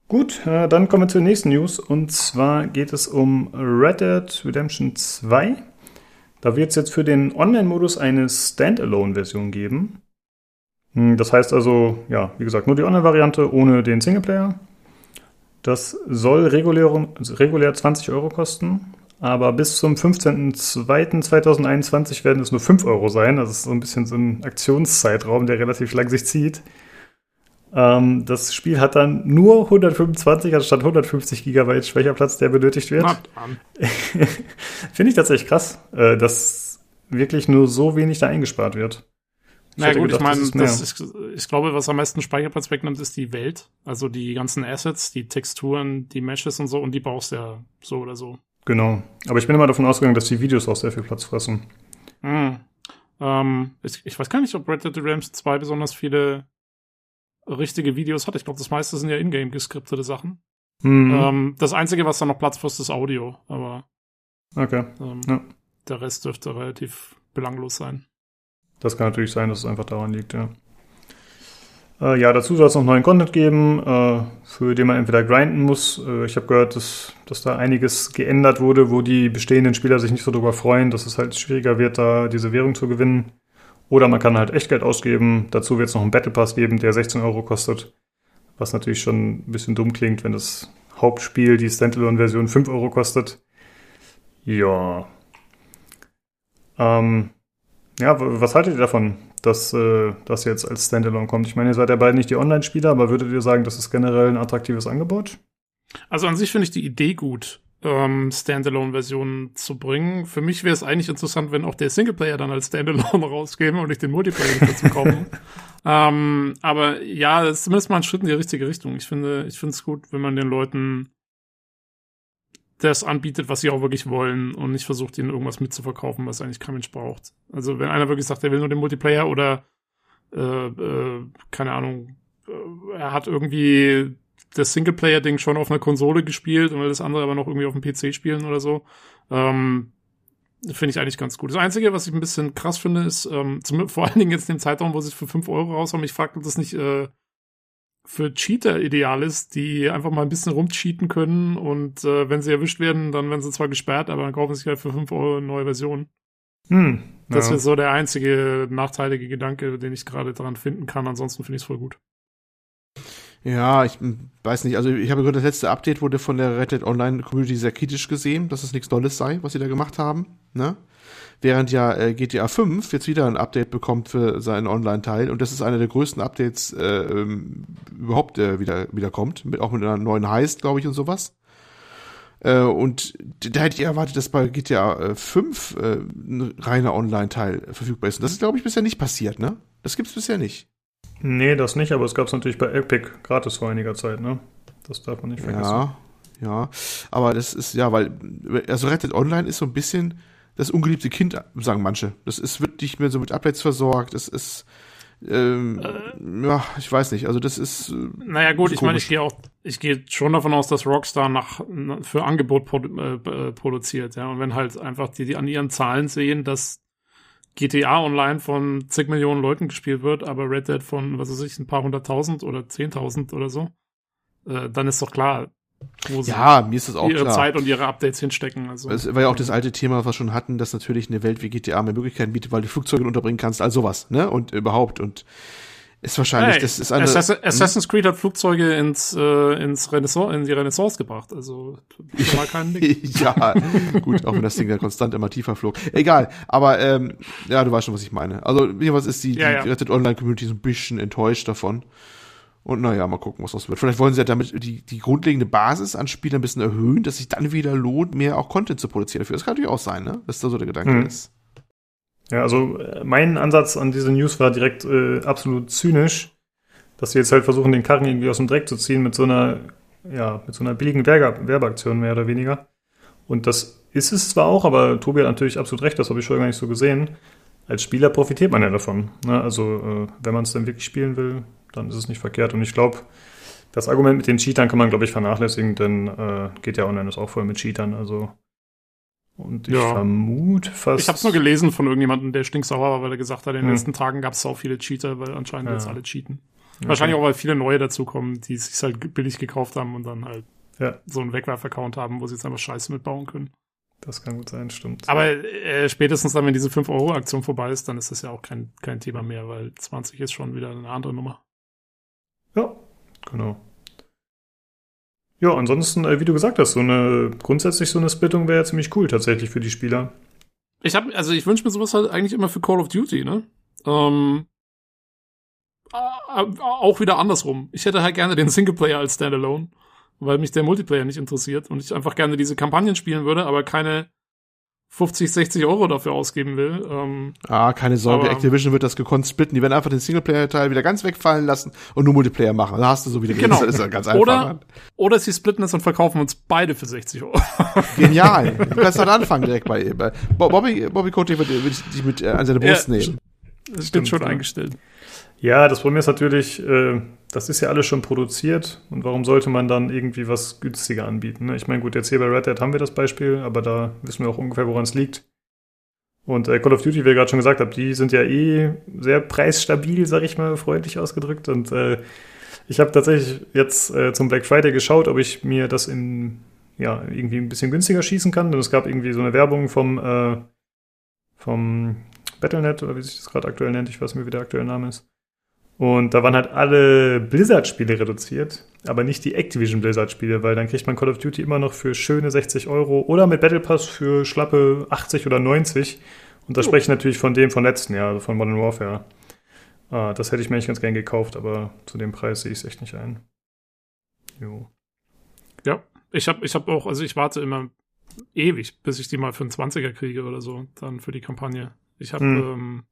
Gut, äh, dann kommen wir zur nächsten News. Und zwar geht es um Red Dead Redemption 2. Da wird es jetzt für den Online-Modus eine Standalone-Version geben. Hm, Das heißt also, ja, wie gesagt, nur die Online-Variante ohne den Singleplayer. Das soll regulär, regulär 20 Euro kosten, aber bis zum 15.02.2021 werden es nur 5 Euro sein. Das ist so ein bisschen so ein Aktionszeitraum, der relativ lang sich zieht. Ähm, das Spiel hat dann nur 125 anstatt 150 Gigabyte Speicherplatz, der benötigt wird. [LAUGHS] Finde ich tatsächlich krass, äh, dass wirklich nur so wenig da eingespart wird. Na hätte gut, gedacht, ich meine, das ist, ich glaube, was am meisten Speicherplatz wegnimmt, ist die Welt. Also die ganzen Assets, die Texturen, die Meshes und so, und die brauchst du ja so oder so. Genau. Aber ich bin immer davon ausgegangen, dass die Videos auch sehr viel Platz fressen. Hm. Ähm, ich, ich weiß gar nicht, ob Red Dead Redemption 2 besonders viele richtige Videos hat. Ich glaube, das meiste sind ja ingame geskriptete Sachen. Hm. Ähm, das Einzige, was da noch Platz frisst, ist Audio. Aber Okay. ähm, Ja. der Rest dürfte relativ belanglos sein. Das kann natürlich sein, dass es einfach daran liegt, ja. Äh, ja, dazu soll es noch neuen Content geben, äh, für den man entweder grinden muss. Äh, ich habe gehört, dass, dass da einiges geändert wurde, wo die bestehenden Spieler sich nicht so drüber freuen, dass es halt schwieriger wird, da diese Währung zu gewinnen. Oder man kann halt Echtgeld ausgeben. Dazu wird es noch einen Battle Pass geben, der 16 Euro kostet. Was natürlich schon ein bisschen dumm klingt, wenn das Hauptspiel, die Standalone-Version, 5 Euro kostet. Ja. Ähm, ja, was haltet ihr davon, dass äh, das jetzt als Standalone kommt? Ich meine, ihr seid ja beide nicht die Online-Spieler, aber würdet ihr sagen, das ist generell ein attraktives Angebot? Also an sich finde ich die Idee gut, ähm, Standalone-Versionen zu bringen. Für mich wäre es eigentlich interessant, wenn auch der Singleplayer dann als Standalone [LAUGHS] rauskäme und ich den Multiplayer dazu kaufen. [LAUGHS] ähm, aber ja, das ist zumindest mal ein Schritt in die richtige Richtung. Ich finde, ich finde es gut, wenn man den Leuten das anbietet, was sie auch wirklich wollen und nicht versucht, ihnen irgendwas mitzuverkaufen, was eigentlich kein Mensch braucht. Also wenn einer wirklich sagt, er will nur den Multiplayer oder äh, äh, keine Ahnung, äh, er hat irgendwie das Singleplayer-Ding schon auf einer Konsole gespielt und will das andere aber noch irgendwie auf dem PC spielen oder so. Ähm, finde ich eigentlich ganz gut. Das Einzige, was ich ein bisschen krass finde, ist, ähm, zum, vor allen Dingen jetzt in dem Zeitraum, wo sie es für 5 Euro raushauen, ich frage, ob das nicht äh, für Cheater ideal ist, die einfach mal ein bisschen rumcheaten können und äh, wenn sie erwischt werden, dann werden sie zwar gesperrt, aber dann kaufen sie sich halt für 5 Euro eine neue Version. Hm, ja. Das wäre so der einzige nachteilige Gedanke, den ich gerade daran finden kann. Ansonsten finde ich es voll gut. Ja, ich weiß nicht. Also ich habe gehört, das letzte Update wurde von der Red Dead Online Community sehr kritisch gesehen, dass es nichts Neues sei, was sie da gemacht haben. Ne? Während ja äh, GTA 5 jetzt wieder ein Update bekommt für seinen Online-Teil und das ist einer der größten Updates äh, ähm, überhaupt äh, wieder wieder kommt, mit, auch mit einer neuen Heist, glaube ich, und sowas. Äh, und da hätte ich erwartet, dass bei GTA 5 äh, ein reiner Online-Teil verfügbar ist. Und das ist, glaube ich, bisher nicht passiert, ne? Das gibt's bisher nicht. Nee, das nicht, aber es gab es natürlich bei Epic gratis vor einiger Zeit, ne? Das darf man nicht vergessen. Ja, ja. Aber das ist, ja, weil, also Dead Online ist so ein bisschen das ungeliebte Kind, sagen manche. Das ist, wird nicht mehr so mit Updates versorgt. Das ist, ähm, äh, ja, ich weiß nicht. Also das ist. Äh, naja gut, ich meine, ich gehe auch, ich gehe schon davon aus, dass Rockstar nach für Angebot produ äh, produziert, ja. Und wenn halt einfach die, die an ihren Zahlen sehen, dass GTA Online von zig Millionen Leuten gespielt wird, aber Red Dead von, was weiß ich, ein paar hunderttausend oder zehntausend oder so, äh, dann ist doch klar, ja, mir ist das auch ihre klar. Zeit und ihre Updates hinstecken. Also. Es war ja auch das alte Thema, was wir schon hatten, dass natürlich eine Welt wie GTA mehr Möglichkeiten bietet, weil du Flugzeuge unterbringen kannst, all sowas, ne? Und überhaupt. Und ist wahrscheinlich, hey, das ist eine. Assassin, hm? Assassin's Creed hat Flugzeuge ins, äh, ins Renaissance, in die Renaissance gebracht. Also mal kein Ding. [LAUGHS] ja, gut, auch wenn das Ding dann konstant immer tiefer flog. Egal, aber ähm, ja, du weißt schon, was ich meine. Also was ist die, ja, die ja. Rettet Online Community so ein bisschen enttäuscht davon. Und naja, mal gucken, was das wird. Vielleicht wollen sie ja damit die, die grundlegende Basis an Spielern ein bisschen erhöhen, dass sich dann wieder lohnt, mehr auch Content zu produzieren dafür. Das kann natürlich auch sein, ne? Dass da so der Gedanke hm. ist. Ja, also äh, mein Ansatz an diese News war direkt äh, absolut zynisch, dass sie jetzt halt versuchen, den Karren irgendwie aus dem Dreck zu ziehen mit so einer, ja, mit so einer billigen Werbe Werbeaktion mehr oder weniger. Und das ist es zwar auch, aber Tobi hat natürlich absolut recht, das habe ich schon gar nicht so gesehen. Als Spieler profitiert man ja davon. Ne? Also äh, wenn man es dann wirklich spielen will, dann ist es nicht verkehrt. Und ich glaube, das Argument mit den Cheatern kann man, glaube ich, vernachlässigen, denn äh, geht ja online ist auch voll mit Cheatern. Also und ich ja. vermute fast. Ich habe es nur gelesen von irgendjemandem, der stinksauer war, weil er gesagt hat, in den hm. letzten Tagen gab es so viele Cheater, weil anscheinend ja. jetzt alle cheaten. Okay. Wahrscheinlich auch, weil viele neue dazukommen, die es sich halt billig gekauft haben und dann halt ja. so einen Wegwerf-Account haben, wo sie jetzt einfach Scheiße mitbauen können. Das kann gut sein, stimmt. Aber äh, spätestens dann, wenn diese 5-Euro-Aktion vorbei ist, dann ist das ja auch kein, kein Thema mehr, weil 20 ist schon wieder eine andere Nummer. Ja, genau. Ja, ansonsten, äh, wie du gesagt hast, so eine grundsätzlich so eine Splittung wäre ja ziemlich cool tatsächlich für die Spieler. Ich habe, also ich wünsche mir sowas halt eigentlich immer für Call of Duty, ne? Ähm, auch wieder andersrum. Ich hätte halt gerne den Singleplayer als Standalone, weil mich der Multiplayer nicht interessiert und ich einfach gerne diese Kampagnen spielen würde, aber keine 50, 60 Euro dafür ausgeben will. Ähm, ah, keine Sorge, Activision wird das gekonnt splitten. Die werden einfach den Singleplayer-Teil wieder ganz wegfallen lassen und nur Multiplayer machen. Da hast du so wieder genau. Das ist ja ganz einfach. Oder, oder sie splitten es und verkaufen uns beide für 60 Euro. [LAUGHS] Genial. Du kannst dann anfangen direkt bei, bei Bobby, Bobby Kotick wird, wird dich mit äh, an seine Brust ja, nehmen. Das stimmt schon ja. eingestellt. Ja, das Problem ist natürlich, äh, das ist ja alles schon produziert und warum sollte man dann irgendwie was günstiger anbieten? Ne? Ich meine, gut, jetzt hier bei Red Dead haben wir das Beispiel, aber da wissen wir auch ungefähr, woran es liegt. Und äh, Call of Duty, wie ihr gerade schon gesagt habt, die sind ja eh sehr preisstabil, sag ich mal, freundlich ausgedrückt. Und äh, ich habe tatsächlich jetzt äh, zum Black Friday geschaut, ob ich mir das in ja irgendwie ein bisschen günstiger schießen kann. Denn es gab irgendwie so eine Werbung vom äh, vom Battlenet oder wie sich das gerade aktuell nennt. Ich weiß nicht mehr, wie der aktuelle Name ist. Und da waren halt alle Blizzard-Spiele reduziert, aber nicht die Activision Blizzard-Spiele, weil dann kriegt man Call of Duty immer noch für schöne 60 Euro oder mit Battle Pass für schlappe 80 oder 90. Und da spreche ich natürlich von dem von letzten Jahr, also von Modern Warfare. Ah, das hätte ich mir eigentlich ganz gern gekauft, aber zu dem Preis sehe ich es echt nicht ein. Jo. Ja, ich habe ich hab auch, also ich warte immer ewig, bis ich die mal für einen 20er kriege oder so, dann für die Kampagne. Ich habe, hm. ähm,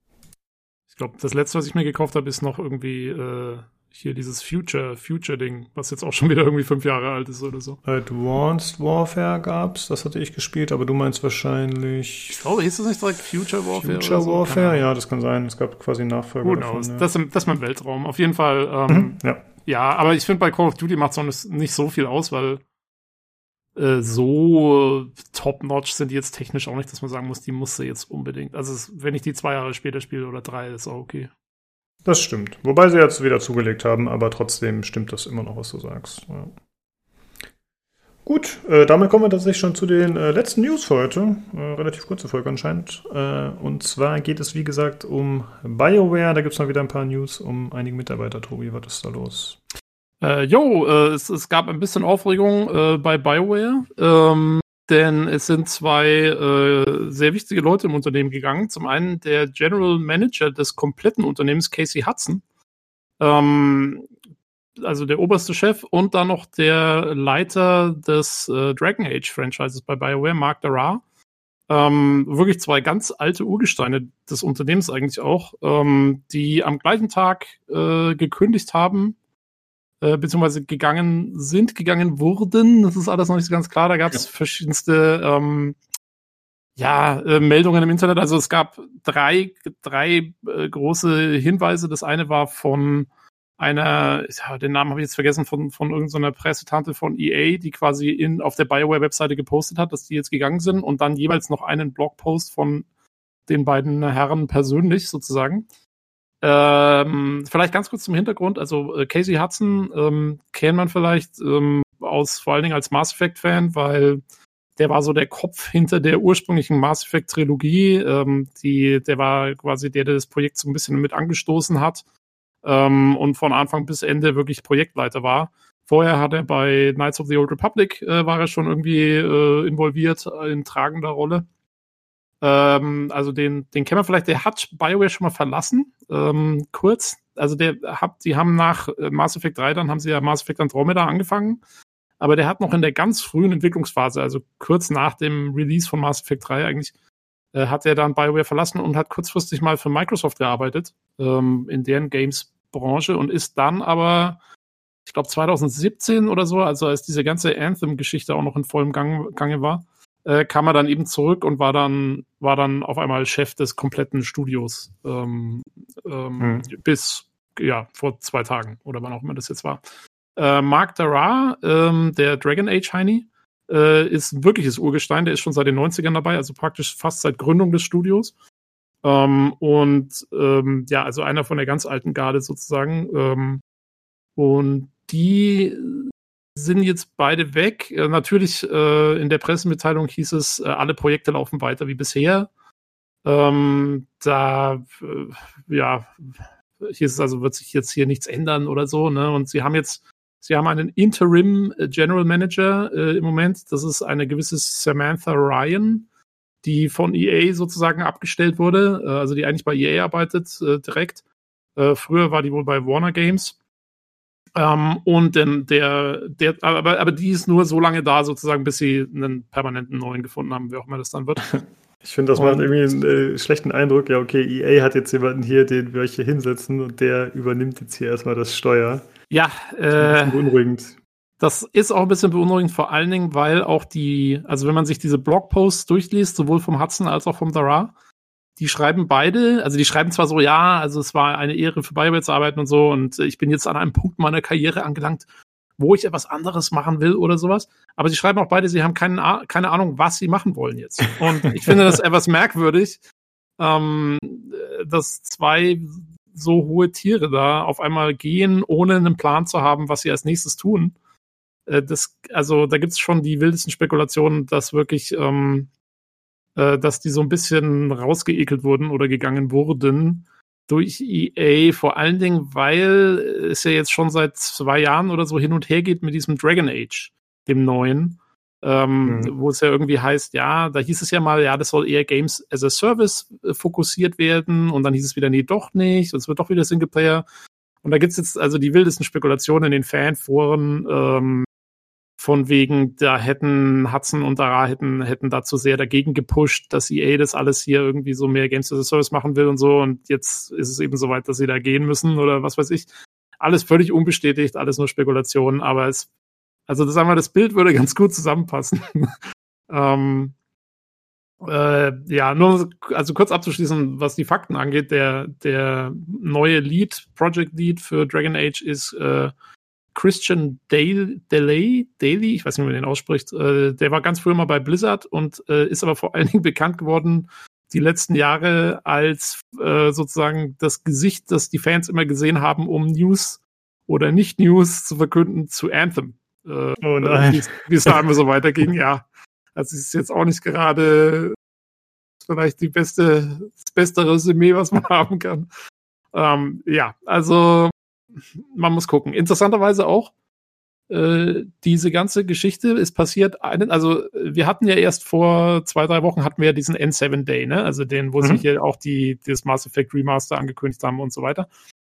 ich glaube, das letzte, was ich mir gekauft habe, ist noch irgendwie äh, hier dieses Future, Future-Ding, was jetzt auch schon wieder irgendwie fünf Jahre alt ist oder so. Advanced Warfare gab's, das hatte ich gespielt, aber du meinst wahrscheinlich. Ich glaube, hieß das nicht direkt Future Warfare? Future so? Warfare, ja, das kann sein. Es gab quasi Nachfolger. Gut aus. Ja. Das, das ist mein Weltraum. Auf jeden Fall, ähm, mhm, ja. ja, aber ich finde bei Call of Duty macht es nicht so viel aus, weil äh, so top-notch sind die jetzt technisch auch nicht, dass man sagen muss, die musste jetzt unbedingt. Also, wenn ich die zwei Jahre später spiele oder drei, ist auch okay. Das stimmt. Wobei sie jetzt wieder zugelegt haben, aber trotzdem stimmt das immer noch, was du sagst. Ja. Gut, äh, damit kommen wir tatsächlich schon zu den äh, letzten News für heute. Äh, relativ kurze Folge anscheinend. Äh, und zwar geht es, wie gesagt, um BioWare. Da gibt es noch wieder ein paar News um einige Mitarbeiter. Tobi, was ist da los? Äh, jo, äh, es, es, gab ein bisschen Aufregung bei BioWare. Ähm, denn es sind zwei äh, sehr wichtige Leute im Unternehmen gegangen. Zum einen der General Manager des kompletten Unternehmens, Casey Hudson, ähm, also der oberste Chef, und dann noch der Leiter des äh, Dragon Age Franchises bei BioWare, Mark Darrar. Ähm, wirklich zwei ganz alte Urgesteine des Unternehmens eigentlich auch, ähm, die am gleichen Tag äh, gekündigt haben, äh, beziehungsweise gegangen sind, gegangen wurden. Das ist alles noch nicht so ganz klar. Da gab es ja. verschiedenste ähm, ja, äh, Meldungen im Internet. Also es gab drei, drei äh, große Hinweise. Das eine war von einer, ja, den Namen habe ich jetzt vergessen, von, von irgendeiner Pressetante von EA, die quasi in, auf der Bioware-Webseite gepostet hat, dass die jetzt gegangen sind und dann jeweils noch einen Blogpost von den beiden Herren persönlich sozusagen. Ähm, vielleicht ganz kurz zum Hintergrund. Also äh, Casey Hudson ähm, kennt man vielleicht ähm, aus vor allen Dingen als Mass Effect Fan, weil der war so der Kopf [LAUGHS] hinter der ursprünglichen Mass Effect Trilogie. Ähm, die, der war quasi der, der das Projekt so ein bisschen mit angestoßen hat ähm, und von Anfang bis Ende wirklich Projektleiter war. Vorher hat er bei Knights of the Old Republic äh, war er schon irgendwie äh, involviert in tragender Rolle. Ähm, also den, den kennen wir vielleicht, der hat BioWare schon mal verlassen, ähm, kurz. Also der hat, die haben nach äh, Mass Effect 3, dann haben sie ja Mass Effect Andromeda angefangen. Aber der hat noch in der ganz frühen Entwicklungsphase, also kurz nach dem Release von Mass Effect 3 eigentlich, äh, hat er dann BioWare verlassen und hat kurzfristig mal für Microsoft gearbeitet, ähm, in deren Games-Branche und ist dann aber, ich glaube 2017 oder so, also als diese ganze Anthem-Geschichte auch noch in vollem Gang, Gange war, äh, kam er dann eben zurück und war dann, war dann auf einmal Chef des kompletten Studios ähm, ähm, hm. bis ja, vor zwei Tagen oder wann auch immer das jetzt war. Äh, Mark Darrar, ähm, der Dragon Age Heini, äh, ist ein wirkliches Urgestein, der ist schon seit den 90ern dabei, also praktisch fast seit Gründung des Studios. Ähm, und ähm, ja, also einer von der ganz alten Garde sozusagen. Ähm, und die sind jetzt beide weg. Äh, natürlich äh, in der Pressemitteilung hieß es, äh, alle Projekte laufen weiter wie bisher. Ähm, da, äh, ja, hieß es also, wird sich jetzt hier nichts ändern oder so. Ne? Und sie haben jetzt, sie haben einen Interim äh, General Manager im Moment. Das ist eine gewisse Samantha Ryan, die von EA sozusagen abgestellt wurde, also die eigentlich bei EA arbeitet direkt. früher war die wohl bei Warner Games ähm, und denn der, der, aber, aber die ist nur so lange da, sozusagen, bis sie einen permanenten neuen gefunden haben, wie auch immer das dann wird. [LAUGHS] Ich finde, das und, macht irgendwie einen äh, schlechten Eindruck. Ja, okay, EA hat jetzt jemanden hier, den wir euch hier hinsetzen und der übernimmt jetzt hier erstmal das Steuer. Ja, äh, beunruhigend. Das ist auch ein bisschen beunruhigend, vor allen Dingen, weil auch die, also wenn man sich diese Blogposts durchliest, sowohl vom Hudson als auch vom Dara, die schreiben beide, also die schreiben zwar so, ja, also es war eine Ehre für BioWare zu arbeiten und so und ich bin jetzt an einem Punkt meiner Karriere angelangt, wo ich etwas anderes machen will oder sowas. Aber sie schreiben auch beide, sie haben keine, keine Ahnung, was sie machen wollen jetzt. Und ich finde das [LAUGHS] etwas merkwürdig, ähm, dass zwei so hohe Tiere da auf einmal gehen, ohne einen Plan zu haben, was sie als nächstes tun. Äh, das, also da gibt es schon die wildesten Spekulationen, dass wirklich ähm, äh, dass die so ein bisschen rausgeekelt wurden oder gegangen wurden durch EA, vor allen Dingen, weil es ja jetzt schon seit zwei Jahren oder so hin und her geht mit diesem Dragon Age, dem neuen. ähm, mhm. wo es ja irgendwie heißt, ja, da hieß es ja mal, ja, das soll eher Games as a Service äh, fokussiert werden und dann hieß es wieder, nee, doch nicht, und es wird doch wieder Singleplayer. Und da gibt's jetzt also die wildesten Spekulationen in den Fanforen, ähm, von wegen, da hätten Hudson und Dara hätten, hätten dazu sehr dagegen gepusht, dass EA das alles hier irgendwie so mehr Games as a Service machen will und so. Und jetzt ist es eben so weit, dass sie da gehen müssen oder was weiß ich. Alles völlig unbestätigt, alles nur Spekulationen, aber es, also das einmal das Bild würde [LAUGHS] ganz gut zusammenpassen. [LAUGHS] ähm, äh, ja, nur also kurz abzuschließen, was die Fakten angeht, der, der neue Lead, Project Lead für Dragon Age ist äh, Christian Dale, Daly, Daly, ich weiß nicht, wie man den ausspricht, äh, der war ganz früher mal bei Blizzard und äh, ist aber vor allen Dingen [LAUGHS] bekannt geworden die letzten Jahre als äh, sozusagen das Gesicht, das die Fans immer gesehen haben, um News oder nicht News zu verkünden zu Anthem. Äh, oh nein. Wie es da immer so weiterging, ja. Also es ist jetzt auch nicht gerade vielleicht die beste, das beste Resümee, was man [LAUGHS] haben kann. Ähm, ja, also man muss gucken. Interessanterweise auch, äh, diese ganze Geschichte ist passiert, einen, also wir hatten ja erst vor zwei, drei Wochen hatten wir ja diesen N7 Day, ne? Also den, wo mhm. sie hier auch die, das Mass Effect Remaster angekündigt haben und so weiter.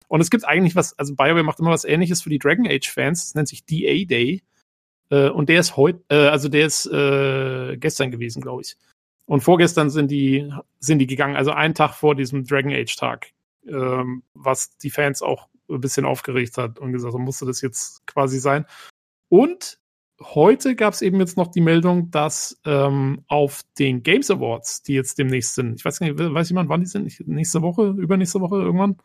Und es gibt eigentlich was, also BioWare macht immer was ähnliches für die Dragon Age Fans, das nennt sich DA Day. Äh, und der ist heute, äh, also der ist äh, gestern gewesen, glaube ich. Und vorgestern sind die, sind die gegangen, also einen Tag vor diesem Dragon Age Tag, ähm, was die Fans auch ein bisschen aufgeregt hat und gesagt, musste das jetzt quasi sein. Und heute gab es eben jetzt noch die Meldung, dass ähm, auf den Games Awards, die jetzt demnächst sind, ich weiß nicht, weiß jemand, wann die sind? Nächste Woche, übernächste Woche irgendwann?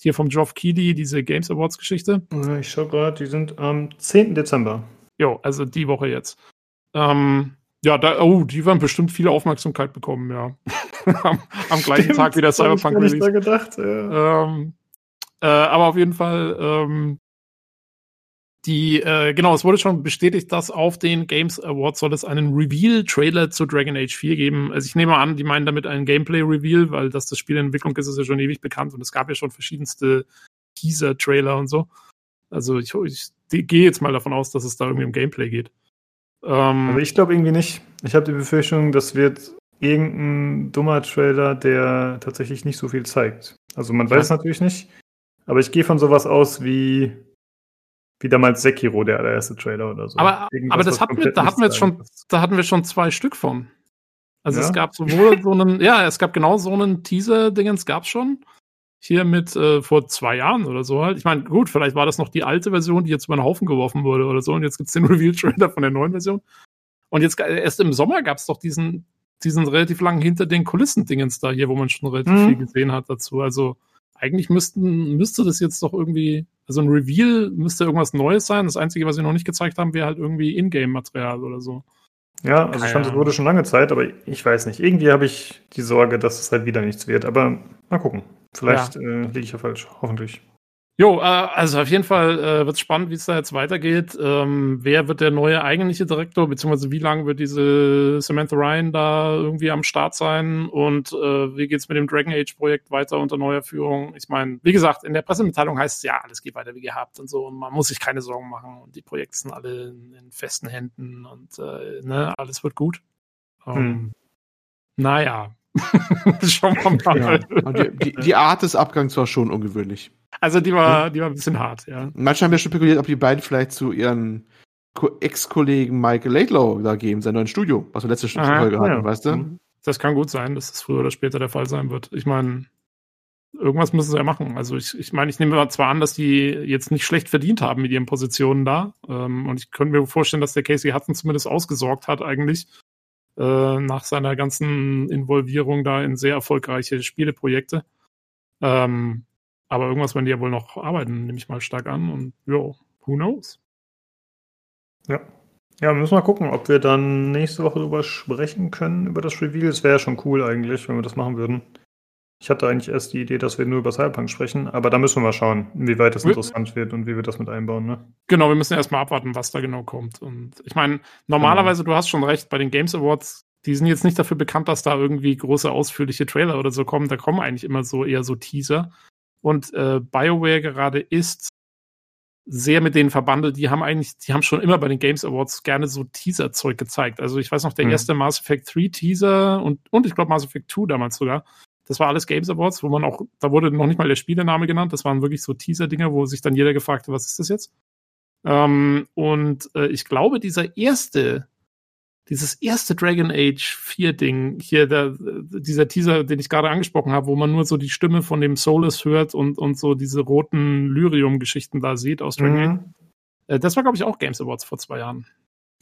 Hier vom Geoff Keighley, diese Games Awards Geschichte. Ich schau gerade, die sind am 10. Dezember. Jo, also die Woche jetzt. Ähm, ja, da, oh, die werden bestimmt viele Aufmerksamkeit bekommen, ja. [LAUGHS] am, am, gleichen Stimmt, Tag wie der Cyberpunk Release. Da gedacht, ja. ähm, äh, aber auf jeden Fall, ähm, die, äh, genau, es wurde schon bestätigt, dass auf den Games Awards soll es einen Reveal-Trailer zu Dragon Age 4 geben. Also ich nehme an, die meinen damit einen Gameplay-Reveal, weil dass das Spiel in Entwicklung ist, ist ja schon ewig bekannt und es gab ja schon verschiedenste Teaser-Trailer und so. Also ich, ich, ich gehe jetzt mal davon aus, dass es da irgendwie um Gameplay geht. Ähm, Aber ich glaube irgendwie nicht. Ich habe die Befürchtung, das wird irgendein dummer Trailer, der tatsächlich nicht so viel zeigt. Also man weiß ja. natürlich nicht. Aber ich gehe von sowas aus wie, wie damals Sekiro, der allererste Trailer oder so. Aber, aber das hatten wir, da hatten wir jetzt schon, da hatten wir schon zwei Stück von. Also ja? es gab sowohl so einen, ja, es gab genau so einen Teaser-Dingens gab's schon. Hier mit äh, vor zwei Jahren oder so halt. Ich meine, gut, vielleicht war das noch die alte Version, die jetzt über den Haufen geworfen wurde oder so. Und jetzt gibt's den [LAUGHS] Reveal-Trailer von der neuen Version. Und jetzt äh, erst im Sommer gab's doch diesen, diesen relativ langen hinter den Kulissen-Dingens da hier, wo man schon relativ mhm. viel gesehen hat dazu. Also eigentlich müssten, müsste das jetzt doch irgendwie, also ein Reveal müsste irgendwas Neues sein. Das Einzige, was sie noch nicht gezeigt haben, wäre halt irgendwie Ingame-Material oder so. Ja, also ich fand, es wurde schon lange Zeit, aber ich weiß nicht. Irgendwie habe ich die Sorge, dass es halt wieder nichts wird. Aber mal gucken. Vielleicht ja. äh, liege ich ja falsch. Hoffentlich. Jo, äh, also auf jeden Fall äh, wird es spannend, wie es da jetzt weitergeht. Ähm, wer wird der neue eigentliche Direktor, beziehungsweise wie lange wird diese Samantha Ryan da irgendwie am Start sein und äh, wie geht's mit dem Dragon Age Projekt weiter unter neuer Führung? Ich meine, wie gesagt, in der Pressemitteilung heißt es ja, alles geht weiter wie gehabt und so und man muss sich keine Sorgen machen und die Projekte sind alle in, in festen Händen und äh, ne, alles wird gut. Um, hm. Ähm, naja, [LAUGHS] Schauen wir mal. Ja. Die, die, die, Art des Abgangs war schon ungewöhnlich. Also die war, die war ein bisschen hart, ja. Manche haben ja spekuliert, ob die beiden vielleicht zu ihren Ex-Kollegen Michael Laidlaw da geben, sein neues Studio, was wir letzte Folge hatten, ja. weißt du? Mhm. Das kann gut sein, dass das früher oder später der Fall sein wird. Ich meine, irgendwas müssen sie ja machen. Also ich, ich meine, ich nehme zwar an, dass die jetzt nicht schlecht verdient haben mit ihren Positionen da. Ähm, und ich könnte mir vorstellen, dass der Casey Hudson zumindest ausgesorgt hat eigentlich äh, nach seiner ganzen Involvierung da in sehr erfolgreiche Spieleprojekte. Ähm, aber irgendwas werden die ja wohl noch arbeiten, nehme ich mal stark an. Und ja, who knows? Ja. Ja, wir müssen mal gucken, ob wir dann nächste Woche darüber sprechen können, über das Reveal. Es wäre schon cool eigentlich, wenn wir das machen würden. Ich hatte eigentlich erst die Idee, dass wir nur über Cyberpunk sprechen, aber da müssen wir mal schauen, inwieweit das interessant wird und wie wir das mit einbauen. Ne? Genau, wir müssen erstmal abwarten, was da genau kommt. Und ich meine, normalerweise, genau. du hast schon recht, bei den Games Awards, die sind jetzt nicht dafür bekannt, dass da irgendwie große, ausführliche Trailer oder so kommen. Da kommen eigentlich immer so eher so Teaser. Und äh, BioWare gerade ist sehr mit denen verbandelt. Die haben eigentlich, die haben schon immer bei den Games Awards gerne so Teaser-Zeug gezeigt. Also ich weiß noch, der Mhm. erste Mass Effect 3 Teaser und, und ich glaube Mass Effect 2 damals sogar. Das war alles Games Awards, wo man auch, da wurde noch nicht mal der Spielename genannt. Das waren wirklich so Teaser-Dinger, wo sich dann jeder gefragt hat, was ist das jetzt? Ähm, und äh, ich glaube, dieser erste, dieses erste Dragon Age 4 Ding, hier der, dieser Teaser, den ich gerade angesprochen habe, wo man nur so die Stimme von dem Solus hört und, und so diese roten Lyrium-Geschichten da sieht aus Dragon Age. Mhm. Äh, das war, glaube ich, auch Games Awards vor zwei Jahren.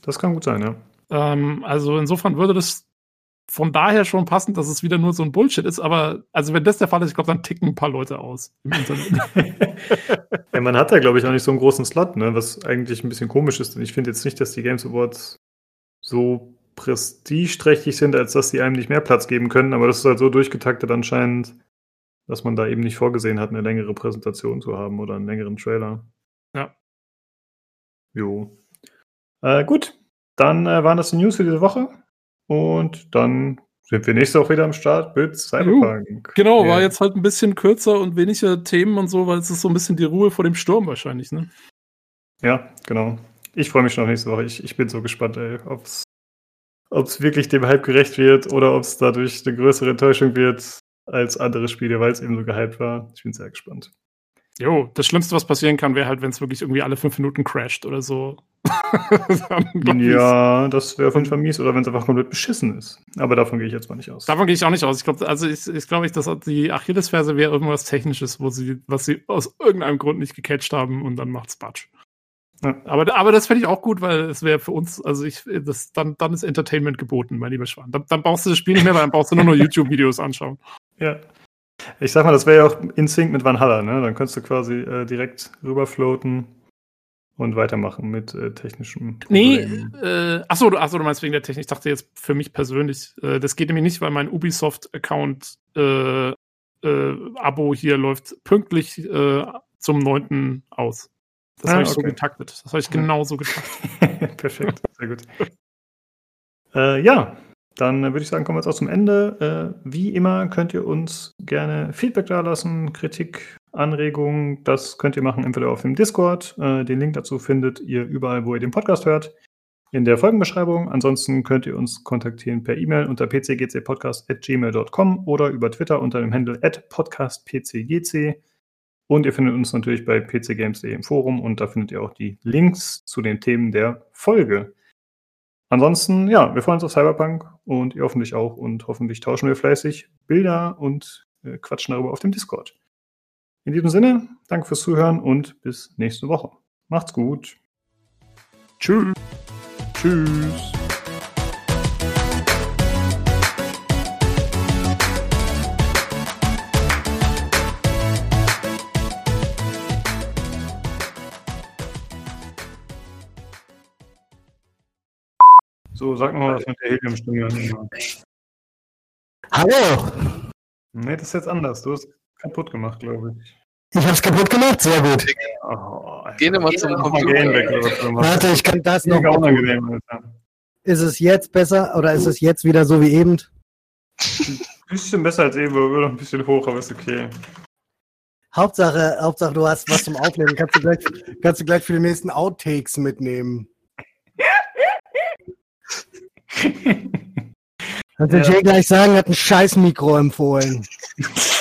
Das kann gut sein, ja. Ähm, also insofern würde das von daher schon passen, dass es wieder nur so ein Bullshit ist, aber also wenn das der Fall ist, ich glaube, dann ticken ein paar Leute aus im Internet. [LAUGHS] ja, man hat da, glaube ich, auch nicht so einen großen Slot, ne? was eigentlich ein bisschen komisch ist. Und ich finde jetzt nicht, dass die Games Awards so prestigeträchtig sind, als dass sie einem nicht mehr Platz geben können. Aber das ist halt so durchgetaktet anscheinend, dass man da eben nicht vorgesehen hat, eine längere Präsentation zu haben oder einen längeren Trailer. Ja. Jo. Äh, gut, dann äh, waren das die News für diese Woche. Und dann sind wir nächste Woche wieder am Start mit Cyberpunk. genau, Ja. war jetzt halt ein bisschen kürzer und weniger Themen und so, weil es ist so ein bisschen die Ruhe vor dem Sturm wahrscheinlich, ne? Ja, genau. Ich freue mich schon auf nächste Woche. Ich, ich bin so gespannt, ob es wirklich dem Hype gerecht wird oder ob es dadurch eine größere Enttäuschung wird als andere Spiele, weil es eben so gehypt war. Ich bin sehr gespannt. Jo, das Schlimmste, was passieren kann, wäre halt, wenn es wirklich irgendwie alle fünf Minuten crasht oder so. [LAUGHS] Ja, das wäre auf jeden Fall mies oder wenn es einfach komplett beschissen ist. Aber davon gehe ich jetzt mal nicht aus. Davon gehe ich auch nicht aus. Ich glaube, also ich, ich glaube, dass die Achillesferse wäre irgendwas Technisches, wo sie, was sie aus irgendeinem Grund nicht gecatcht haben und dann macht's Batsch. Ja. Aber, aber das fände ich auch gut, weil es wäre für uns, also ich, das, dann, dann ist Entertainment geboten, mein lieber Schwan. Dann, dann brauchst du das Spiel nicht mehr, weil dann brauchst du nur noch [LAUGHS] YouTube-Videos anschauen. Ja. Ich sag mal, das wäre ja auch in Sync mit Valhalla, ne? Dann könntest du quasi äh, direkt rüberfloaten und weitermachen mit äh, technischen Nee, äh, achso, du, achso, du meinst wegen der Technik. Ich dachte jetzt für mich persönlich, äh, das geht nämlich nicht, weil mein Ubisoft-Account äh, äh, Abo hier läuft pünktlich äh, zum 9. aus. Das Ah, habe ich so okay. getaktet. Das habe ich Ja. genauso getaktet. [LAUGHS] Perfekt, sehr gut. äh, ja, dann äh, würde ich sagen, kommen wir jetzt auch zum Ende. Äh, wie immer könnt ihr uns gerne Feedback dalassen, Kritik, Anregungen. Das könnt ihr machen entweder auf dem Discord. Äh, den Link dazu findet ihr überall, wo ihr den Podcast hört. In der Folgenbeschreibung. Ansonsten könnt ihr uns kontaktieren per E-Mail unter pcgcpodcast.gmail.com oder über Twitter unter dem Handle podcastpcgc. Und ihr findet uns natürlich bei pcgames.de im Forum und da findet ihr auch die Links zu den Themen der Folge. Ansonsten, ja, wir freuen uns auf Cyberpunk und ihr hoffentlich auch und hoffentlich tauschen wir fleißig Bilder und äh, quatschen darüber auf dem Discord. In diesem Sinne, danke fürs Zuhören und bis nächste Woche. Macht's gut. Tschüss. Tschüss. So, sag mal was mit der Heliumstimme. Hallo! Nee, das ist jetzt anders. Du hast kaputt gemacht, glaube ich. Ich hab's kaputt gemacht, sehr gut. Oh, Geh noch mal zum Computer. Weg. Warte, ich kann das noch. Unangenehm. Ist es jetzt besser oder ist es jetzt wieder so wie eben? [LAUGHS] Bisschen besser als eben, aber noch ein bisschen hoch, aber ist okay. Hauptsache, Hauptsache, du hast was zum Aufnehmen. Kannst du gleich, kannst du gleich für die nächsten Outtakes mitnehmen. [LAUGHS] Kannst du Ja. Jay gleich sagen, hat ein scheiß Mikro empfohlen. [LAUGHS]